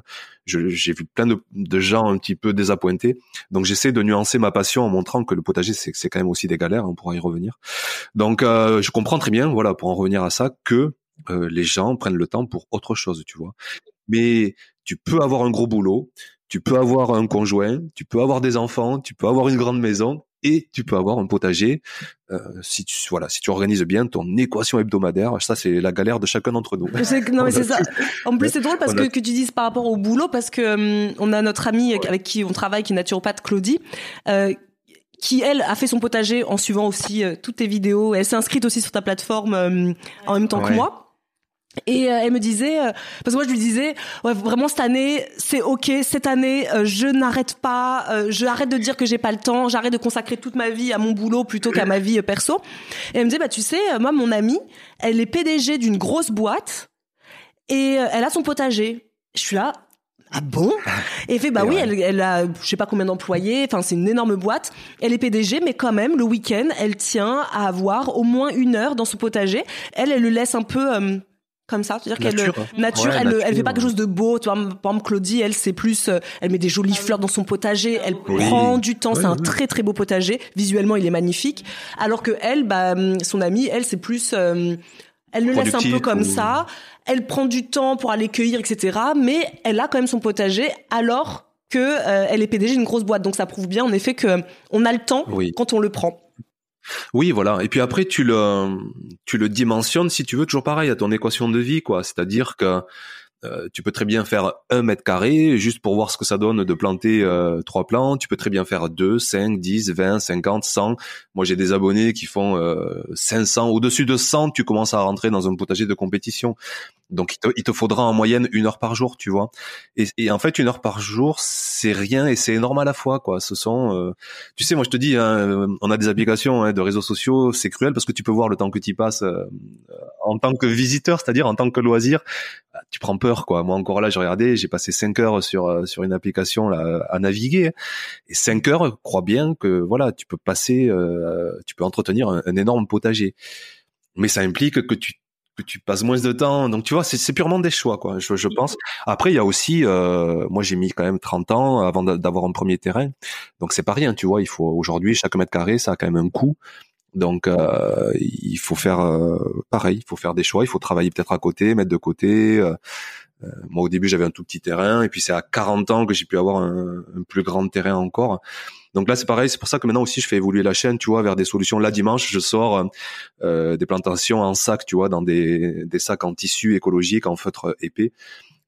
j'ai vu plein de, de, gens un petit peu désappointés. Donc j'essaie de nuancer ma passion en montrant que le potager c'est c'est quand même aussi des galères. On pourra y revenir. Donc euh, je comprends très bien, voilà, pour en revenir à ça, que euh, les gens prennent le temps pour autre chose, tu vois. Mais tu peux avoir un gros boulot, tu peux avoir un conjoint, tu peux avoir des enfants, tu peux avoir une grande maison et tu peux avoir un potager. Euh, si tu voilà si tu organises bien ton équation hebdomadaire ça c'est la galère de chacun d'entre nous. Non mais c'est ça. En plus c'est drôle parce que, que tu dises par rapport au boulot parce que hum, on a notre amie avec qui on travaille qui est naturopathe Claudie euh, qui elle a fait son potager en suivant aussi euh, toutes tes vidéos. Elle s'est inscrite aussi sur ta plateforme hum, en même temps que moi et euh, elle me disait, euh, parce que moi je lui disais, ouais, vraiment cette année, c'est ok, cette année, euh, je n'arrête pas, je arrête de dire que j'ai pas le temps, j'arrête de consacrer toute ma vie à mon boulot plutôt qu'à ma vie perso. Et elle me disait, bah tu sais, moi mon amie, elle est PDG d'une grosse boîte et elle a son potager. Je suis là, ah bon? Et elle fait bah oui, elle, elle, a je sais pas combien d'employés, enfin c'est une énorme boîte. Elle est PDG, mais quand même le week-end, elle tient à avoir au moins une heure dans son potager. Elle, elle le laisse un peu comme ça, c'est-à-dire qu'elle nature, nature elle, elle fait pas quelque chose de beau, tu vois, par exemple Claudie, elle c'est plus euh, elle met des jolies fleurs dans son potager, elle prend du temps, c'est un très très beau potager, visuellement il est magnifique, alors que elle bah hum, son amie, elle c'est plus euh, elle le laisse un peu comme ça, elle prend du temps pour aller cueillir etc, mais elle a quand même son potager alors que euh, elle est PDG d'une grosse boîte, donc ça prouve bien en effet que on a le temps quand on le prend. Oui, voilà. Et puis après, tu le, tu le dimensionnes, si tu veux, toujours pareil, à ton équation de vie, quoi. C'est-à-dire que euh, tu peux très bien faire un mètre carré juste pour voir ce que ça donne de planter euh, trois plantes. Tu peux très bien faire deux, cinq, dix, vingt, cinquante, cent. Moi, j'ai des abonnés qui font euh, 500. Au-dessus de 100, tu commences à rentrer dans un potager de compétition. Donc il te, il te, faudra en moyenne une heure par jour, tu vois. Et, et en fait, une heure par jour, c'est rien et c'est énorme à la fois, quoi. Ce sont, euh, tu sais, moi je te dis, hein, on a des applications hein, de réseaux sociaux, c'est cruel parce que tu peux voir le temps que tu passes euh, en tant que visiteur, c'est-à-dire en tant que loisir. Bah, tu prends peur, quoi. Moi encore là, j'ai regardé, j'ai passé cinq heures sur euh, sur une application là à naviguer et cinq heures, crois bien que voilà, tu peux passer, tu peux entretenir un énorme potager. Mais ça implique que tu tu passes moins de temps. Donc tu vois, c'est purement des choix, quoi. Je, pense. Après, il y a aussi, euh, moi j'ai mis quand même 30 ans avant d'avoir un premier terrain. Donc c'est pas rien, tu vois. Il faut aujourd'hui chaque mètre carré, ça a quand même un coût. Donc euh, il faut faire euh, pareil, il faut faire des choix, il faut travailler peut-être à côté, mettre de côté. Moi au début j'avais un tout petit terrain et puis c'est à 40 ans que j'ai pu avoir un, plus grand terrain encore. Donc là, c'est pareil. C'est pour ça que maintenant aussi, je fais évoluer la chaîne, tu vois, vers des solutions. Là, dimanche, je sors euh, des plantations en sac, tu vois, dans des, des sacs en tissu écologique, en feutre épais.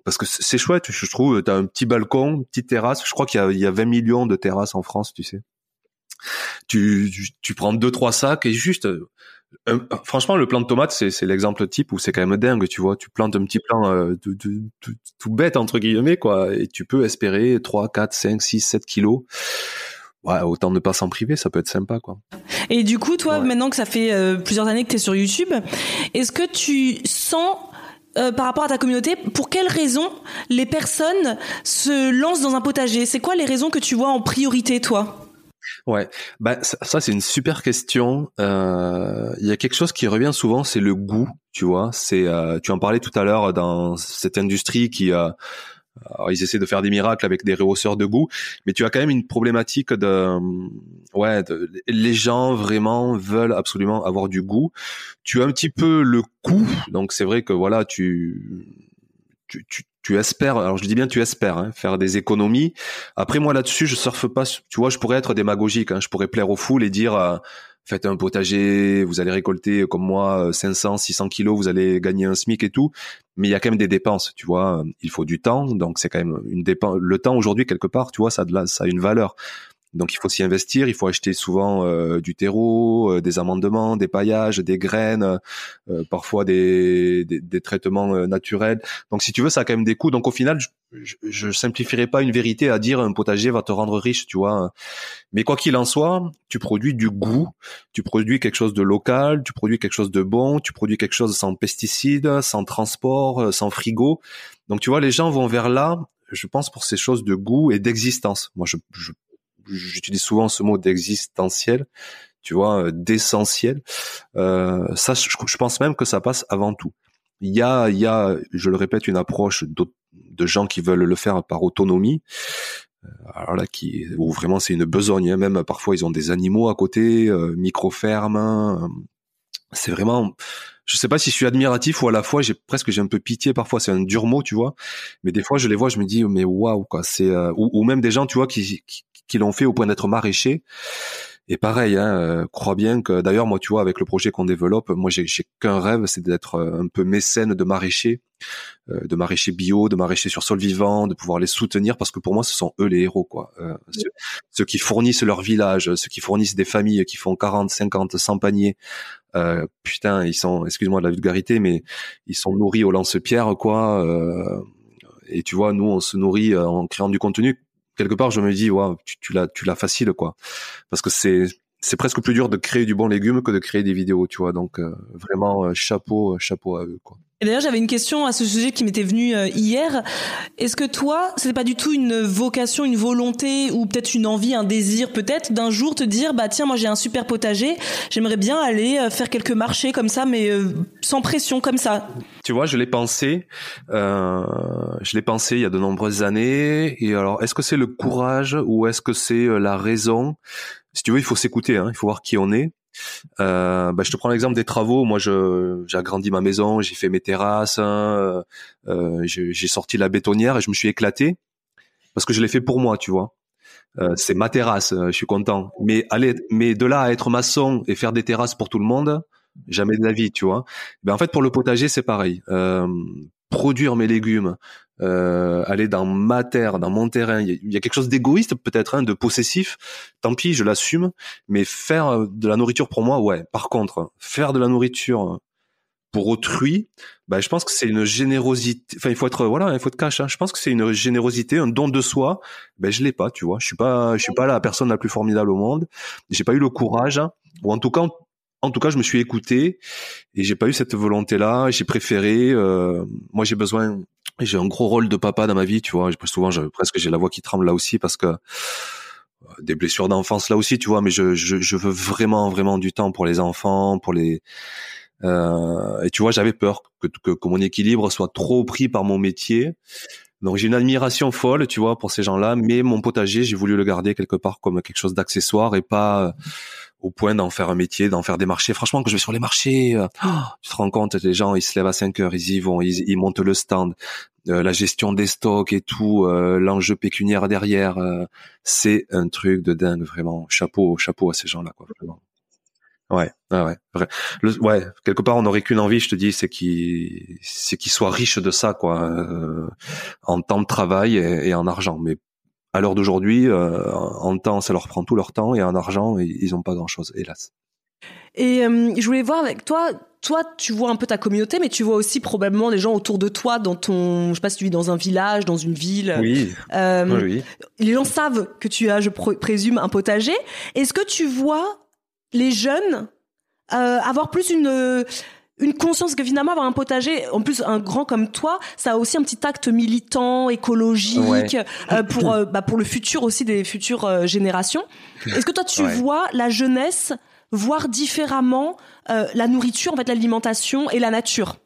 Parce que c'est chouette, je trouve. Tu as un petit balcon, une petite terrasse. Je crois qu'il y, y, a 20 millions de terrasses en France, tu sais. Tu, tu, prends deux, trois sacs et juste... Euh, franchement, le plant de tomate, c'est l'exemple type où c'est quand même dingue, tu vois. Tu plantes un petit plant euh, tout bête, entre guillemets, quoi, et tu peux espérer 3, 4, 5, 6, 7 kilos ouais, autant ne pas s'en priver, ça peut être sympa, quoi. Et du coup, toi, maintenant que ça fait euh, plusieurs années que tu es sur YouTube, est-ce que tu sens euh, par rapport à ta communauté, pour quelles raisons les personnes se lancent dans un potager? C'est quoi les raisons que tu vois en priorité, toi? Ouais, bah ça, c'est une super question. Euh, il y a quelque chose qui revient souvent, c'est le goût. Tu vois, c'est tu en parlais tout à l'heure dans cette industrie qui a Alors, ils essaient de faire des miracles avec des rehausseurs de goût, mais tu as quand même une problématique de, ouais, de, les gens vraiment veulent absolument avoir du goût. Tu as un petit peu le coût, donc c'est vrai que voilà, tu, tu, tu, tu espères, alors je dis bien tu espères, hein, faire des économies. Après moi là-dessus, je surfe pas, tu vois, je pourrais être démagogique, hein, je pourrais plaire aux foules et dire euh, faites un potager, vous allez récolter comme moi 500, 600 kilos, vous allez gagner un SMIC et tout. Mais il y a quand même des dépenses, tu vois. Il faut du temps, donc c'est quand même une dépense. Le temps aujourd'hui quelque part, tu vois, ça a de ça a une valeur. Donc il faut s'y investir, il faut acheter souvent euh, du terreau, euh, des amendements, des paillages, des graines, euh, parfois des, des, des traitements euh, naturels. Donc si tu veux, ça a quand même des coûts. Donc au final, je, je, simplifierai pas une vérité à dire un potager va te rendre riche, tu vois. Mais quoi qu'il en soit, tu produis du goût, tu produis quelque chose de local, tu produis quelque chose de bon, tu produis quelque chose sans pesticides, sans transport, sans frigo. Donc tu vois, les gens vont vers là je pense pour ces choses de goût et d'existence. Moi, je, je j'utilise souvent ce mot d'existentiel, tu vois, euh, d'essentiel. Euh, ça, je, pense même que ça passe avant tout. Il y a, il y a, je le répète, une approche de gens qui veulent le faire par autonomie. Euh, alors là, qui, où vraiment c'est une besogne. Hein. Même parfois, ils ont des animaux à côté, euh, micro-fermes. Hein. C'est vraiment, je sais pas si je suis admiratif ou à la fois j'ai presque j'ai un peu pitié parfois c'est un dur mot tu vois mais des fois je les vois je me dis mais waouh quoi c'est euh, ou, ou, même des gens tu vois qui, qui, qui l'ont fait au point d'être maraîchers. Et pareil, hein, euh, crois bien que d'ailleurs moi tu vois avec le projet qu'on développe, moi j'ai qu'un rêve, c'est d'être euh, un peu mécène de maraîchers, euh, de maraîchers bio, de maraîchers sur sol vivant, de pouvoir les soutenir parce que pour moi ce sont eux les héros quoi. ceux, qui fournissent leur village, ceux qui fournissent des familles qui font 40, 50, 100 paniers. putain, ils sont, excuse-moi de la vulgarité, mais ils sont nourris au lance-pierre quoi. et tu vois, nous on se nourrit en créant du contenu quelque part, je me dis, ouais, tu, tu l'as, tu l'as facile, quoi. Parce que c'est, c'est presque plus dur de créer du bon légume que de créer des vidéos, tu vois. Donc, euh, vraiment, euh, chapeau, euh, chapeau à eux, quoi. Et d'ailleurs, j'avais une question à ce sujet qui m'était venue hier. Est-ce que toi, c'est pas du tout une vocation, une volonté ou peut-être une envie, un désir peut-être d'un jour te dire bah tiens, moi j'ai un super potager, j'aimerais bien aller faire quelques marchés comme ça mais sans pression comme ça? Tu vois, je l'ai pensé euh, je l'ai pensé il y a de nombreuses années et alors est-ce que c'est le courage ou est-ce que c'est la raison? Si tu veux, il faut s'écouter hein, il faut voir qui on est. Euh, bah, je te prends l'exemple des travaux. Moi, j'ai agrandi ma maison, j'ai fait mes terrasses, hein, euh, j'ai sorti la bétonnière et je me suis éclaté parce que je l'ai fait pour moi, tu vois. Euh, c'est ma terrasse, euh, je suis content. Mais allez, mais de là à être maçon et faire des terrasses pour tout le monde, jamais de la vie, tu vois. Ben en fait, pour le potager, c'est pareil. Produire mes légumes, euh, aller dans ma terre, dans mon terrain. Il y a quelque chose d'égoïste peut-être, hein, de possessif. Tant pis, je l'assume. Mais faire euh, de la nourriture pour moi, ouais. Par contre, faire de la nourriture pour autrui, bah, je pense que c'est une générosité. Enfin, il faut être voilà, il faut être cash. Hein. Je pense que c'est une générosité, un don de soi. Ben, je l'ai pas, tu vois. Je suis pas, je suis pas la personne la plus formidable au monde. J'ai pas eu le courage, hein. ou en tout cas, en tout cas, je me suis écouté et j'ai pas eu cette volonté-là. J'ai préféré. Euh, moi, j'ai besoin. J'ai un gros rôle de papa dans ma vie, tu vois. Souvent, presque j'ai la voix qui tremble là aussi parce que euh, des blessures d'enfance là aussi, tu vois. Mais je, je, je, veux vraiment, vraiment du temps pour les enfants, pour les. Euh, et tu vois, j'avais peur que, que, que mon équilibre soit trop pris par mon métier. Donc j'ai une admiration folle, tu vois, pour ces gens-là. Mais mon potager, j'ai voulu le garder quelque part comme quelque chose d'accessoire et pas au point d'en faire un métier, d'en faire des marchés. Franchement, que je vais sur les marchés, euh, oh, tu te rends compte, les gens, ils se lèvent à 5 heures, ils y vont, ils, montent le stand, euh, la gestion des stocks et tout, euh, l'enjeu pécuniaire derrière, c'est un truc de dingue, vraiment. Chapeau, chapeau à ces gens-là, quoi, vraiment. Ouais, ouais, ouais. Ouais, quelque part, on n'aurait qu'une envie, je te dis, c'est qu'ils, c'est qu'ils soient riches de ça, quoi, en temps de travail et, et en argent. Mais à l'heure d'aujourd'hui, euh, en temps, ça leur prend tout leur temps et en argent, ils n'ont pas grand-chose, hélas. Et euh, je voulais voir avec toi, toi, tu vois un peu ta communauté, mais tu vois aussi probablement des gens autour de toi dans ton, je sais pas si tu vis dans un village, dans une ville. Oui. Euh, oui. Les gens savent que tu as, je présume, un potager. Est-ce que tu vois les jeunes avoir plus une une conscience que finalement avoir un potager, en plus un grand comme toi, ça a aussi un petit acte militant, écologique euh, pour euh, bah, pour le futur aussi des futures euh, générations. Est-ce que toi tu vois la jeunesse voir différemment la nourriture, en fait l'alimentation et la nature?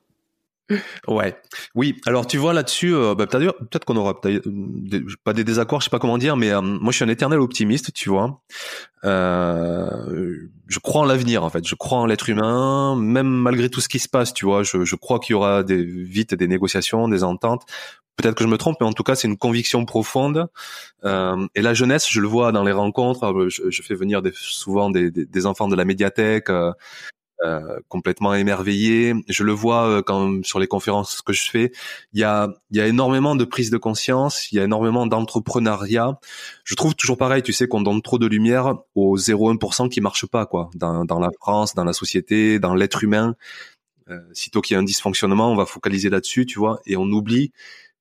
Ouais, oui. Alors tu vois là-dessus, euh, bah, peut-être qu'on aura pas des désaccords, je sais pas comment dire, mais euh, moi je suis un éternel optimiste, tu vois. Euh, je crois en l'avenir en fait, je crois en l'être humain, même malgré tout ce qui se passe, tu vois. Je, je crois qu'il y aura des, vite des négociations, des ententes. Peut-être que je me trompe, mais en tout cas c'est une conviction profonde. Euh, et la jeunesse, je le vois dans les rencontres. Je, je fais venir des, souvent des, des, enfants de la médiathèque. Euh, complètement émerveillé. Je le vois euh, quand sur les conférences que je fais, il y a il y a énormément de prise de conscience, il y a énormément d'entrepreneuriat. Je trouve toujours pareil, tu sais qu'on donne trop de lumière aux 0,1% qui marche pas quoi, dans dans la France, dans la société, dans l'être humain. Euh, sitôt qu'il y a un dysfonctionnement, on va focaliser là-dessus, tu vois, et on oublie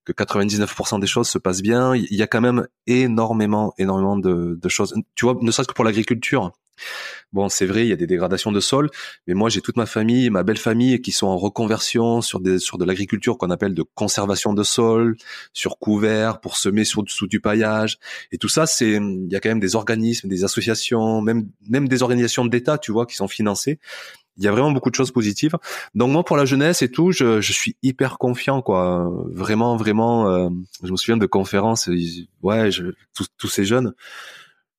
que 99% des choses se passent bien. Il y a quand même énormément, énormément de, de choses. Tu vois, ne serait-ce que pour l'agriculture. Bon, c'est vrai, il y a des dégradations de sol, mais moi j'ai toute ma famille, ma belle famille qui sont en reconversion sur des sur de l'agriculture qu'on appelle de conservation de sol, sur couvert pour semer sous, dessous du paillage et tout ça c'est il y a quand même des organismes, des associations, même même des organisations d'État, tu vois, qui sont financées. Il y a vraiment beaucoup de choses positives. Donc moi pour la jeunesse et tout, je, je suis hyper confiant quoi. Vraiment vraiment euh, je me souviens de conférences ouais, je, tous, tous ces jeunes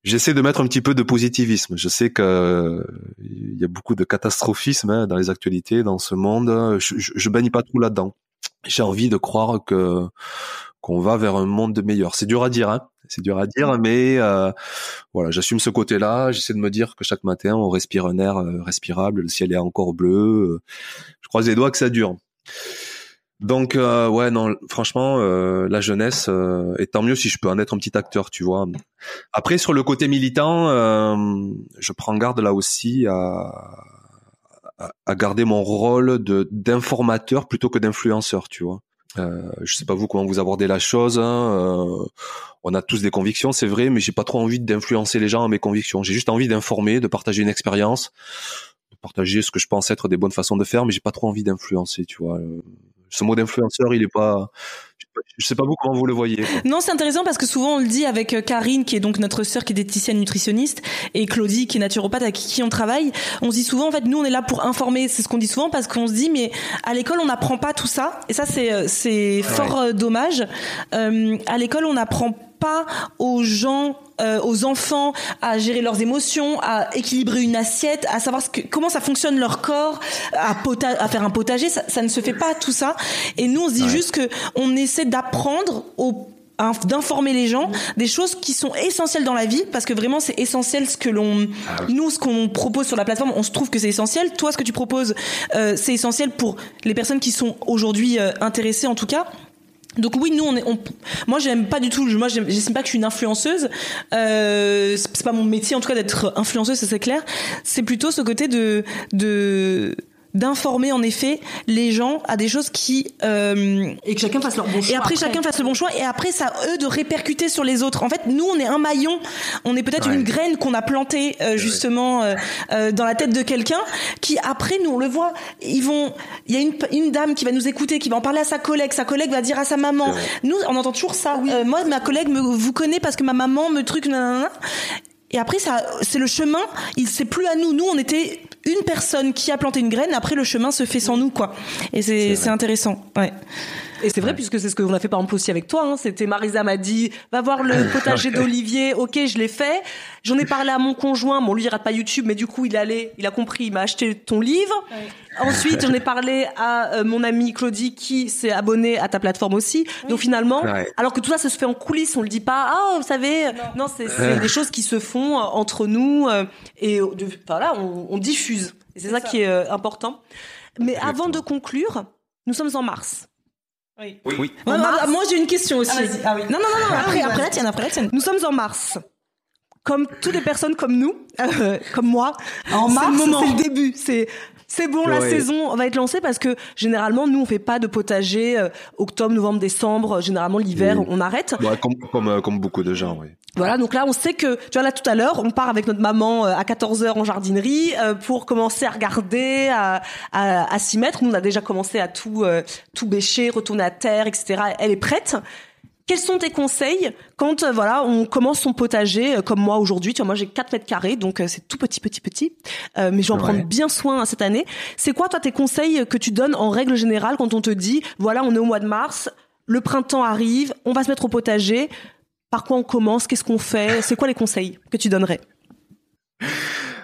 j'essaie de mettre un petit peu de positivisme. Je sais que il y a beaucoup de catastrophisme hein, dans les actualités, dans ce monde. Je, je, je bannis pas tout là-dedans. J'ai envie de croire que qu'on va vers un monde meilleur. C'est dur à dire, hein c'est dur à dire, mais euh, voilà, j'assume ce côté-là. J'essaie de me dire que chaque matin on respire un air euh, respirable, le ciel est encore bleu. je croise les doigts que ça dure. Donc euh, ouais non franchement euh, la jeunesse euh, et tant mieux si je peux en être un petit acteur tu vois. Après sur le côté militant euh, je prends garde là aussi à, à, garder mon rôle de d'informateur plutôt que d'influenceur tu vois. Euh, je sais pas vous comment vous abordez la chose. Hein, on a tous des convictions c'est vrai mais j'ai pas trop envie d'influencer les gens à mes convictions. J'ai juste envie d'informer, de partager une expérience, de partager ce que je pense être des bonnes façons de faire mais j'ai pas trop envie d'influencer tu vois ce mot d'influenceur, il est pas. Je sais pas vous comment vous le voyez. Non, c'est intéressant parce que souvent on le dit avec euh, Karine, qui est donc notre sœur, qui est diététicienne nutritionniste, et Claudie, qui est naturopathe, avec qui on travaille. On se dit souvent, en fait, nous on est là pour informer. C'est ce qu'on dit souvent parce qu'on se dit, mais à l'école on n'apprend pas tout ça, et ça c'est euh, c'est fort euh, dommage. Euh, à l'école on n'apprend pas aux gens euh, aux enfants à gérer leurs émotions, à équilibrer une assiette, à savoir ce que, comment ça fonctionne leur corps, à, à faire un potager. Ça, ça, ne se fait pas tout ça. Et nous, on se dit juste que on essaie d'apprendre au d'informer les gens des choses qui sont essentielles dans la vie parce que vraiment c'est essentiel ce que l'on ah nous ce qu'on propose sur la plateforme on se trouve que c'est essentiel toi ce que tu proposes euh, c'est essentiel pour les personnes qui sont aujourd'hui euh, intéressées en tout cas donc oui, nous on est, on, moi j'aime pas du tout, moi j'estime pas que je suis une influenceuse. Euh, c'est pas mon métier en tout cas d'être influenceuse, ça c'est clair. C'est plutôt ce côté de de d'informer en effet les gens à des choses qui euh, et que chacun fasse leur bon choix. Et après, chacun fasse le bon choix et après ça eux de répercuter sur les autres. En fait, nous on est un maillon, on est peut-être une graine qu'on a plantée euh, justement euh, euh, dans la tête de quelqu'un qui après nous on le voit, ils vont il y a une, une dame qui va nous écouter, qui va en parler à sa collègue, sa collègue va dire à sa maman. Nous on entend toujours ça. Oui. Euh, moi ma collègue me vous connaît parce que ma maman me truc nanana. Et après, ça, c'est le chemin. Il c'est plus à nous. Nous, on était une personne qui a planté une graine. Après, le chemin se fait sans nous, quoi. Et c'est, c'est intéressant. Ouais. Et c'est vrai, puisque c'est ce qu'on a fait par exemple aussi avec toi. Hein. C'était Marisa m'a dit, va voir le potager d'Olivier. Ok, je l'ai fait. J'en ai parlé à mon conjoint. Bon, lui, il rate pas YouTube, mais du coup, il allait, il a compris, il m'a acheté ton livre. Ensuite, j'en ai parlé à euh, mon amie Claudie qui s'est abonnée à ta plateforme aussi. Donc finalement, Ouais. alors que tout ça, ça se fait en coulisses, on le dit pas. Ah, vous savez, non, c'est des choses qui se font euh, entre nous euh, et de- voilà, on, on diffuse. Et c'est ça, qui est important. Mais avant de conclure, nous sommes en mars. Oui. Oui. Ouais, moi, moi, j'ai une question aussi. Ah. Ah oui. Non, non, non, non. Après, Ah oui, après la tienne, après la tienne. Nous sommes en mars. Comme toutes les personnes comme nous, euh, comme moi, En c'est mars, le moment, c'est c'est le début. C'est c'est bon, la saison va être lancée parce que généralement nous on fait pas de potager euh, octobre, novembre, décembre. Généralement l'hiver Oui. on arrête. Ouais, comme, comme, euh, comme beaucoup de gens, oui. Voilà, donc là on sait que tu vois là tout à l'heure on part avec notre maman euh, à 14 h en jardinerie euh, pour commencer à regarder, à, à, à s'y mettre. Nous on a déjà commencé à tout euh, tout bêcher, retourner à terre, etc. Elle est prête. Quels sont tes conseils quand euh, voilà on commence son potager euh, comme moi aujourd'hui? Tu vois, moi j'ai 4 mètres carrés, donc euh, c'est tout petit, petit, petit, mais je vais en prendre bien soin hein, cette année. C'est quoi toi tes conseils que tu donnes en règle générale quand on te dit voilà on est au mois de mars, le printemps arrive, on va se mettre au potager. Par quoi on commence? Qu'est-ce qu'on fait? C'est quoi les conseils que tu donnerais?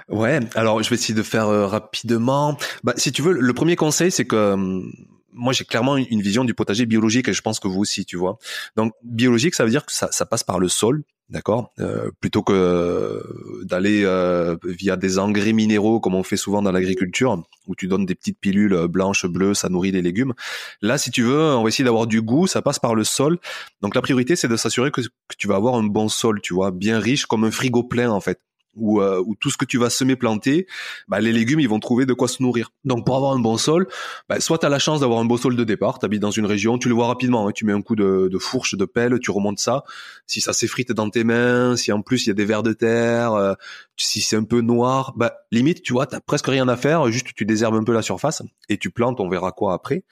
Ouais, alors je vais essayer de faire rapidement. Bah, si tu veux, le premier conseil, c'est que hum, moi j'ai clairement une vision du potager biologique et je pense que vous aussi, tu vois. Donc biologique, ça veut dire que ça, ça passe par le sol, d'accord, euh, plutôt que euh, d'aller euh, via des engrais minéraux comme on fait souvent dans l'agriculture, où tu donnes des petites pilules blanches, bleues, ça nourrit les légumes. Là, si tu veux, on va essayer d'avoir du goût, ça passe par le sol. Donc la priorité, c'est de s'assurer que, que tu vas avoir un bon sol, tu vois, bien riche, comme un frigo plein en fait où, euh, tout ce que tu vas semer planter, bah, les légumes ils vont trouver de quoi se nourrir. Donc pour avoir un bon sol, bah, soit tu as la chance d'avoir un beau sol de départ, tu habites dans une région, tu le vois rapidement, hein, tu mets un coup de, de, fourche, de pelle, tu remontes ça. Si ça s'effrite dans tes mains, si en plus il y a des vers de terre, euh, si c'est un peu noir, bah limite tu vois, t'as presque rien à faire, juste tu désherbes un peu la surface et tu plantes, on verra quoi après.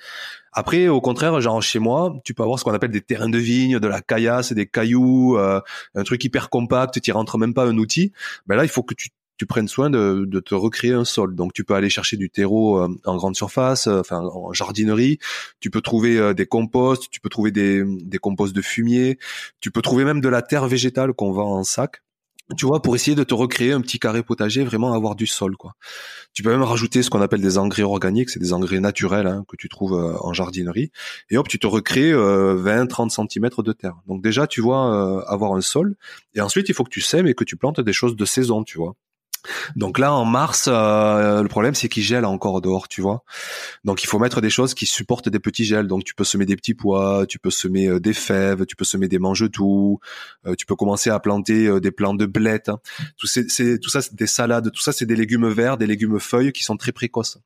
Après, au contraire, genre chez moi, tu peux avoir ce qu'on appelle des terrains de vigne, de la caillasse, des cailloux, euh, un truc hyper compact, tu rentres même pas un outil. Ben là, il faut que tu, tu prennes soin de, de, te recréer un sol. Donc tu peux aller chercher du terreau euh, en grande surface, euh, enfin en jardinerie. Tu peux trouver des composts, tu peux trouver des, des composts de fumier. Tu peux trouver même de la terre végétale qu'on vend en sac tu vois, pour essayer de te recréer un petit carré potager, vraiment avoir du sol, quoi. Tu peux même rajouter ce qu'on appelle des engrais organiques, c'est des engrais naturels hein, que tu trouves euh, en jardinerie, et hop, tu te recrées 20-30 euh, cm de terre. Donc déjà, tu vois, euh, avoir un sol, et ensuite, il faut que tu sèmes et que tu plantes des choses de saison, tu vois. Donc là, en mars, euh, le problème c'est qu'il gèle encore dehors, tu vois. Donc il faut mettre des choses qui supportent des petits gels. Donc tu peux semer des petits pois, tu peux semer euh, des fèves, tu peux semer des mangetous, euh, tu peux commencer à planter des plants de blettes. Hein. Tout, c'est, tout ça, c'est des salades, tout ça, c'est des légumes verts, des légumes feuilles qui sont très précoces.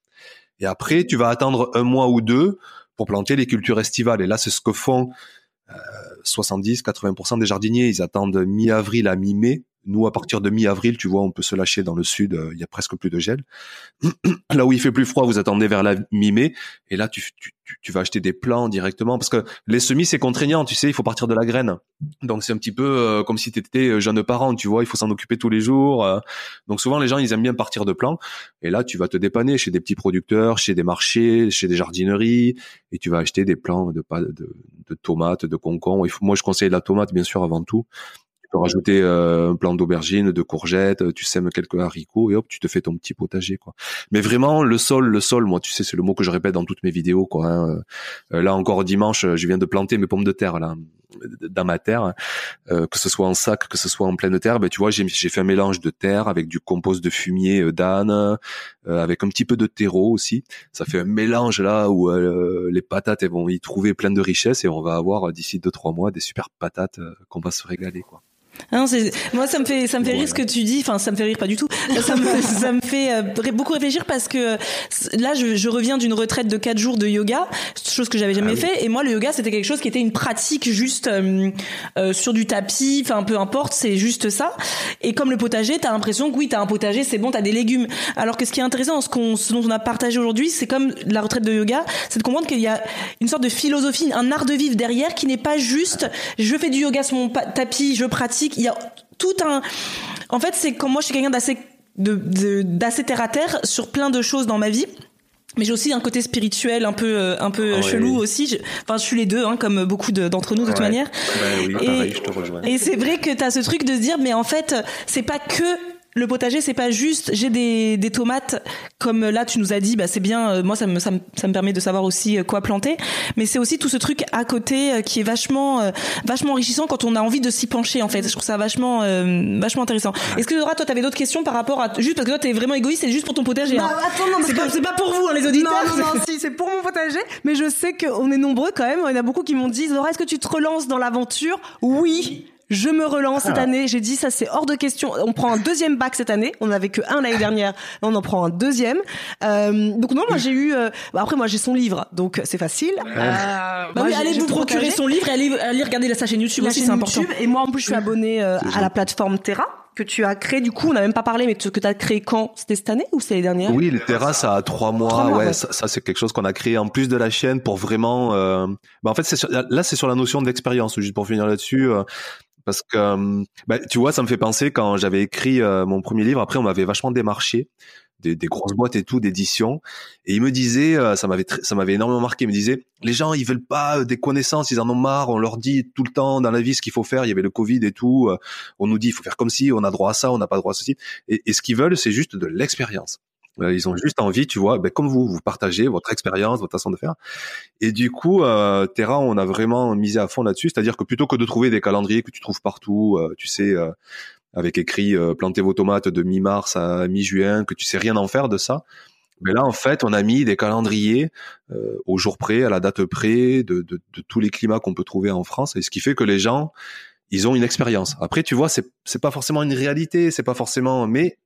Et après, tu vas attendre un mois ou deux pour planter les cultures estivales. Et là, c'est ce que font 70-80% des jardiniers. Ils attendent mi-avril à mi-mai nous, à partir de mi-avril, tu vois, on peut se lâcher dans le sud. Euh, il y a presque plus de gel. là où il fait plus froid, vous attendez vers la mi-mai. Et là, tu, tu, tu, vas acheter des plants directement parce que les semis, c'est contraignant. Tu sais, il faut partir de la graine. Donc c'est un petit peu euh, comme si tu étais euh, jeune parent. Tu vois, il faut s'en occuper tous les jours. donc souvent, les gens, ils aiment bien partir de plants. Et là, tu vas te dépanner chez des petits producteurs, chez des marchés, chez des jardineries, et tu vas acheter des plants de, de, de tomates, de concombres. Moi, je conseille la tomate, bien sûr, avant tout peux rajouter euh, un plant d'aubergine, de courgettes, tu sèmes quelques haricots et hop, tu te fais ton petit potager. Mais vraiment le sol, le sol, moi tu sais c'est le mot que je répète dans toutes mes vidéos quoi. Hein. Euh, là encore dimanche, je viens de planter mes pommes de terre là dans ma terre, euh, que ce soit en sac, que ce soit en pleine terre, ben tu vois, j'ai fait un mélange de terre avec du compost de fumier d'âne, avec un petit peu de terreau aussi. Ça fait un mélange là où les patates vont y trouver plein de richesses et on va avoir d'ici deux trois mois des super patates qu'on va se régaler. Non, moi ça me fait ça me fait rire ce que tu dis. Enfin, ça me fait rire pas du tout. Ça me, ça me fait euh, beaucoup réfléchir parce que là, je, je reviens d'une retraite de quatre jours de yoga, chose que j'avais jamais ah fait. Et moi, le yoga, c'était quelque chose qui était une pratique juste euh, euh, sur du tapis. Enfin, peu importe, c'est juste ça. Et comme le potager, t'as l'impression que oui, t'as un potager, c'est bon, t'as des légumes. Alors que ce qui est intéressant, ce, qu'on, ce dont on a partagé aujourd'hui, c'est comme la retraite de yoga, c'est de comprendre qu'il y a une sorte de philosophie, un art de vivre derrière qui n'est pas juste je fais du yoga sur mon tapis, je pratique il y a tout un. En fait, c'est comme moi, je suis quelqu'un d'assez de, d'assez terre à terre sur plein de choses dans ma vie mais j'ai aussi un côté spirituel un peu euh, un peu ah chelou aussi enfin je suis les deux hein, comme beaucoup d'entre nous de toute manière oui, et, pareil, je te rejoins. et c'est vrai que tu as ce truc de se dire mais en fait c'est pas que le potager c'est pas juste j'ai des, des tomates comme là tu nous as dit bah c'est bien euh, moi ça me, ça me ça me permet de savoir aussi euh, quoi planter. Mais c'est aussi tout ce truc à côté euh, qui est vachement vachement enrichissant quand on a envie de s'y pencher en fait. Je trouve ça vachement vachement intéressant. Est-ce que Laura toi t'avais d'autres questions par rapport à juste parce que toi t'es vraiment égoïste c'est juste pour ton potager hein. c'est pas, pas pour vous hein, les auditeurs. non non non si c'est pour mon potager mais je sais qu'on est nombreux quand même. Il y en a beaucoup qui m'ont dit Laura est-ce que tu te relances dans l'aventure? Oui je me relance cette ah. année. J'ai dit ça, c'est hors de question. On prend un deuxième bac cette année. On n'avait que un l'année dernière. On en prend un deuxième. Euh, donc non, moi j'ai eu. Euh, bah, après, moi j'ai son livre, donc c'est facile. Euh, bah oui, allez vous procurer son livre et allez, allez regarder la chaîne YouTube aussi, c'est important. Et moi en plus, je suis abonné à la plateforme Terra. que tu as créé. Du coup, on n'a même pas parlé, mais que tu as créé quand? C'était cette année ou c'est l'année dernière? Oui, les terrasses à trois mois. ouais, ça, c'est quelque chose qu'on a créé en plus de la chaîne pour vraiment. Euh... Bah, en fait, c'est là, c'est sur la notion d'expérience. Juste pour finir là-dessus. Euh, parce que bah, tu vois, ça me fait penser quand j'avais écrit euh, mon premier livre. Après, on m'avait vachement démarché des, des, grosses boîtes et tout d'édition. Et il me disait euh, ça m'avait ça m'avait énormément marqué. Il me disait les gens ils veulent pas des connaissances. Ils en ont marre. On leur dit tout le temps dans la vie ce qu'il faut faire. Il y avait le covid et tout euh, on nous dit il faut faire comme si on a droit à ça. On n'a pas droit à ceci et, et ce qu'ils veulent c'est juste de l'expérience ils ont juste envie, tu vois, ben, comme vous, vous partagez votre expérience, votre façon de faire. Et du coup, euh, Terra, on a vraiment misé à fond là-dessus. C'est-à-dire que plutôt que de trouver des calendriers que tu trouves partout, tu sais, avec écrit euh, plantez vos tomates de mi-mars à mi-juin, que tu sais rien en faire de ça. Mais là, en fait, on a mis des calendriers euh, au jour près, à la date près, de, de, de tous les climats qu'on peut trouver en France, et ce qui fait que les gens, ils ont une expérience. Après, tu vois, c'est pas forcément une réalité, c'est pas forcément, mais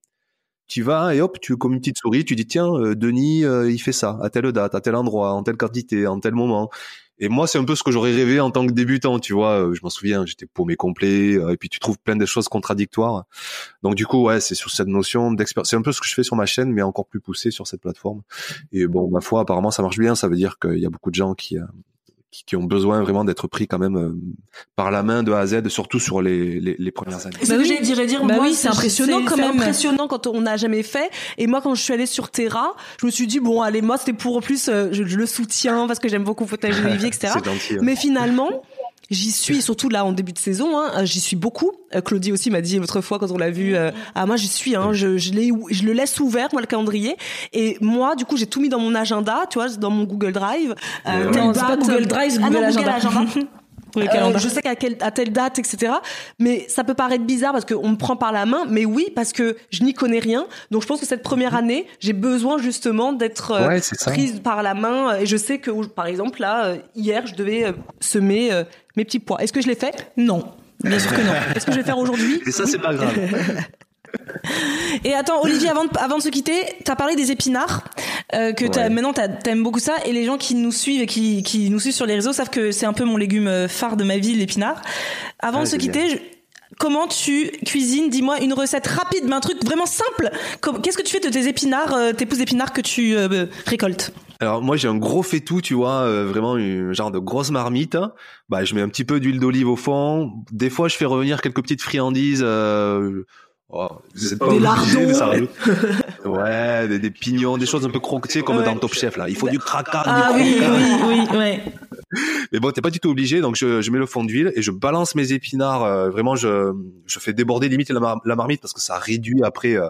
tu vas et hop, tu comme une petite souris, tu dis tiens, euh, Denis, euh, il fait ça à telle date, à tel endroit, en telle quantité, en tel moment. Et moi, c'est un peu ce que j'aurais rêvé en tant que débutant, tu vois. Euh, je m'en souviens, j'étais paumé complet. Euh, et puis tu trouves plein de choses contradictoires. Donc du coup, ouais, c'est sur cette notion d'expérience. C'est un peu ce que je fais sur ma chaîne, mais encore plus poussé sur cette plateforme. Et bon, ma foi, apparemment, ça marche bien. Ça veut dire qu'il y a beaucoup de gens qui, qui, ont besoin vraiment d'être pris quand même euh, par la main de A à Z, surtout sur les, les, les premières années. Bah oui, dirais dire, bah oui, c'est impressionnant quand même. impressionnant quand on n'a jamais fait. Et moi, quand je suis allée sur Terra, je me suis dit bon, allez, moi, c'était pour en plus, euh, je, le soutiens parce que j'aime beaucoup Fauteuil Olivier, etc. Gentil, hein. Mais finalement. J'y suis surtout là en début de saison. Hein, j'y suis beaucoup. Euh, Claudie aussi m'a dit l'autre fois quand on l'a vu. Euh, ah moi j'y suis. Hein, je je, je le laisse ouvert moi le calendrier. Et moi du coup j'ai tout mis dans mon agenda, tu vois, dans mon Google Drive. Euh, non, c'est pas Google Drive, Google, ah non, Google Agenda. Euh, je sais qu'à quelle, à telle date, etc. Mais ça peut paraître bizarre parce qu'on me prend par la main, mais oui, parce que je n'y connais rien. Donc je pense que cette première mhm. année, j'ai besoin justement d'être euh, prise par la main. Et je sais que, par exemple, là, euh, hier, je devais semer mes petits pois. Est-ce que je l'ai fait? Non. Bien sûr que non. Est-ce que je vais faire aujourd'hui? Et ça, c'est pas grave. Et attends, Olivier, avant de, avant de se quitter, t'as parlé des épinards, euh, que as, maintenant t'aimes beaucoup ça, et les gens qui nous suivent et qui, qui nous suivent sur les réseaux savent que c'est un peu mon légume phare de ma vie, l'épinard. Avant de se quitter, comment tu cuisines Dis-moi une recette rapide, mais un truc vraiment simple. Qu'est-ce que tu fais de tes épinards, euh, tes pousses d'épinards que tu euh, récoltes alors moi j'ai un gros faitout, tu vois, euh, vraiment un genre de grosse marmite. Bah je mets un petit peu d'huile d'olive au fond. Des fois je fais revenir quelques petites friandises. Euh, Oh, des lardons. ouais, des, des, pignons, des choses un peu croquetées comme dans Top Chef là. Il faut du craquant. Ah oui, oui, oui, ouais. Mais bon, t'es pas du tout obligé, donc je, je mets le fond d'huile et je balance mes épinards. Euh, vraiment, je, je fais déborder limite la, marmite parce que ça réduit après euh,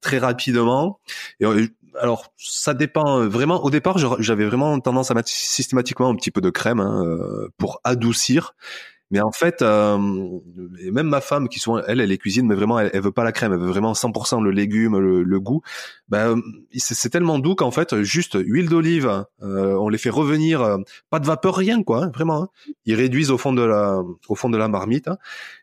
très rapidement. Et euh, alors, ça dépend vraiment. Au départ, j'avais vraiment tendance à mettre systématiquement un petit peu de crème hein, pour adoucir. Mais en fait, euh, même ma femme, qui souvent elle, elle est cuisine, mais vraiment, elle, elle veut pas la crème, elle veut vraiment 100% le légume, le, le goût. Ben, c'est tellement doux qu'en fait, juste huile d'olive, euh, on les fait revenir, euh, pas de vapeur, rien quoi, hein, vraiment. Hein. Ils réduisent au fond de la, au fond de la marmite, hein,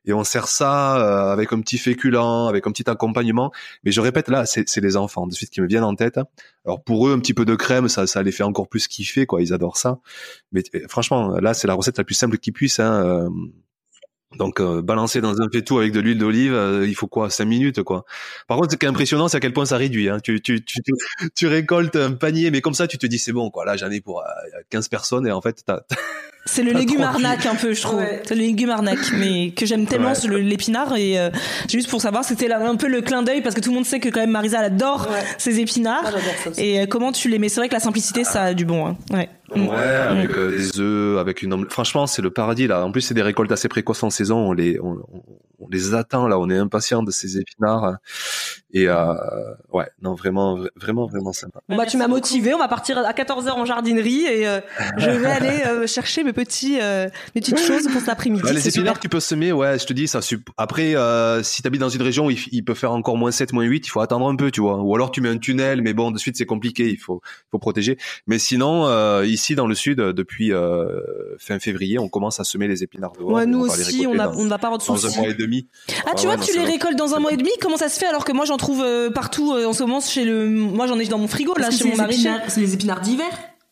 et on sert ça euh, avec un petit féculent, avec un petit accompagnement. Mais je répète, là, c'est les enfants de suite qui me viennent en tête. Alors pour eux, un petit peu de crème, ça, ça les fait encore plus kiffer, quoi. Ils adorent ça. Mais franchement, là, c'est la recette la plus simple qui puisse. Hein. Euh, donc euh, balancer dans un tout avec de l'huile d'olive, euh, il faut quoi? 5 minutes quoi. Par contre, ce qui est impressionnant, c'est à quel point ça réduit. Hein. Tu, tu, tu, tu, récoltes un panier, mais comme ça, tu te dis c'est bon quoi. Là, j'en ai pour 15 personnes et en fait, t'as c'est le légume arnaque un peu, je trouve. C'est le légume arnaque, mais que j'aime tellement l'épinard et euh, juste pour savoir, c'était un peu le clin d'œil parce que tout le monde sait que quand même Marisa elle adore ses épinards. et euh, comment tu les mets C'est vrai que la simplicité, ça a du bon. Hein. Ouais. Ouais, mm. avec euh, des œufs, avec une Franchement, c'est le paradis là. En plus, c'est des récoltes assez précoces en saison. On les, on, on les attend là. On est impatient de ces épinards. Et euh, ouais, non, vraiment, vraiment, vraiment sympa. Bon, bah, tu m'as motivé. On va partir à 14 h en jardinerie et euh, je vais aller euh, chercher mes petits, euh, petites choses pour cet après-midi. les épinards, tu peux semer. Ouais, je te dis ça. Après, si tu habites dans une région où il, peut faire encore moins 7, moins 8, il faut attendre un peu, tu vois. Ou alors tu mets un tunnel, mais bon, de suite c'est compliqué. Il faut, faut protéger. Mais sinon, ici dans le sud, depuis fin février, on commence à semer les épinards dehors. Ouais, nous aussi, on, a, on ne va pas avoir de Dans un mois et demi. Ah, tu vois, tu les récoltes dans un mois et demi. Comment ça se fait alors que moi j'en trouve euh, partout euh, en ce moment chez le. Moi j'en ai dans mon frigo là chez mon mari. C'est les épinards d'hiver.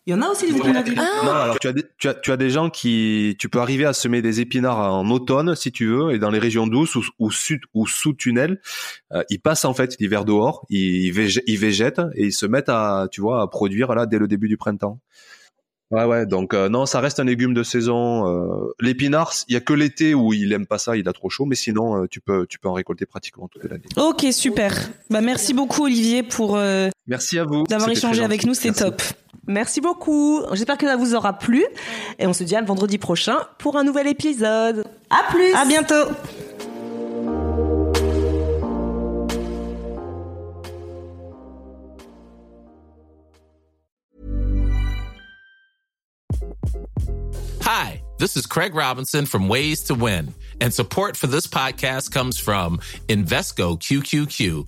Il y en a aussi des épinards d'hiver. Non, alors tu as, des, tu, as, tu as des gens qui, tu peux arriver à semer des épinards en automne si tu veux, et dans les régions douces ou, ou sud ou sous tunnel, euh, ils passent en fait l'hiver dehors, ils, ils végètent et ils se mettent à, tu vois, à produire là dès le début du printemps. Ouais, ouais. Donc euh, non, ça reste un légume de saison. Euh, L'épinard, il y a que l'été où il aime pas ça, il a trop chaud, mais sinon euh, tu peux tu peux en récolter pratiquement toute l'année. Ok, super. Bah merci beaucoup Olivier pour. Euh, merci à vous d'avoir échangé avec nous, c'est top. Merci beaucoup. J'espère que ça vous aura plu et on se dit à vendredi prochain pour un nouvel épisode. À plus. À bientôt. Hi, this is Craig Robinson from Ways to Win, and support for this podcast comes from Invesco QQQ,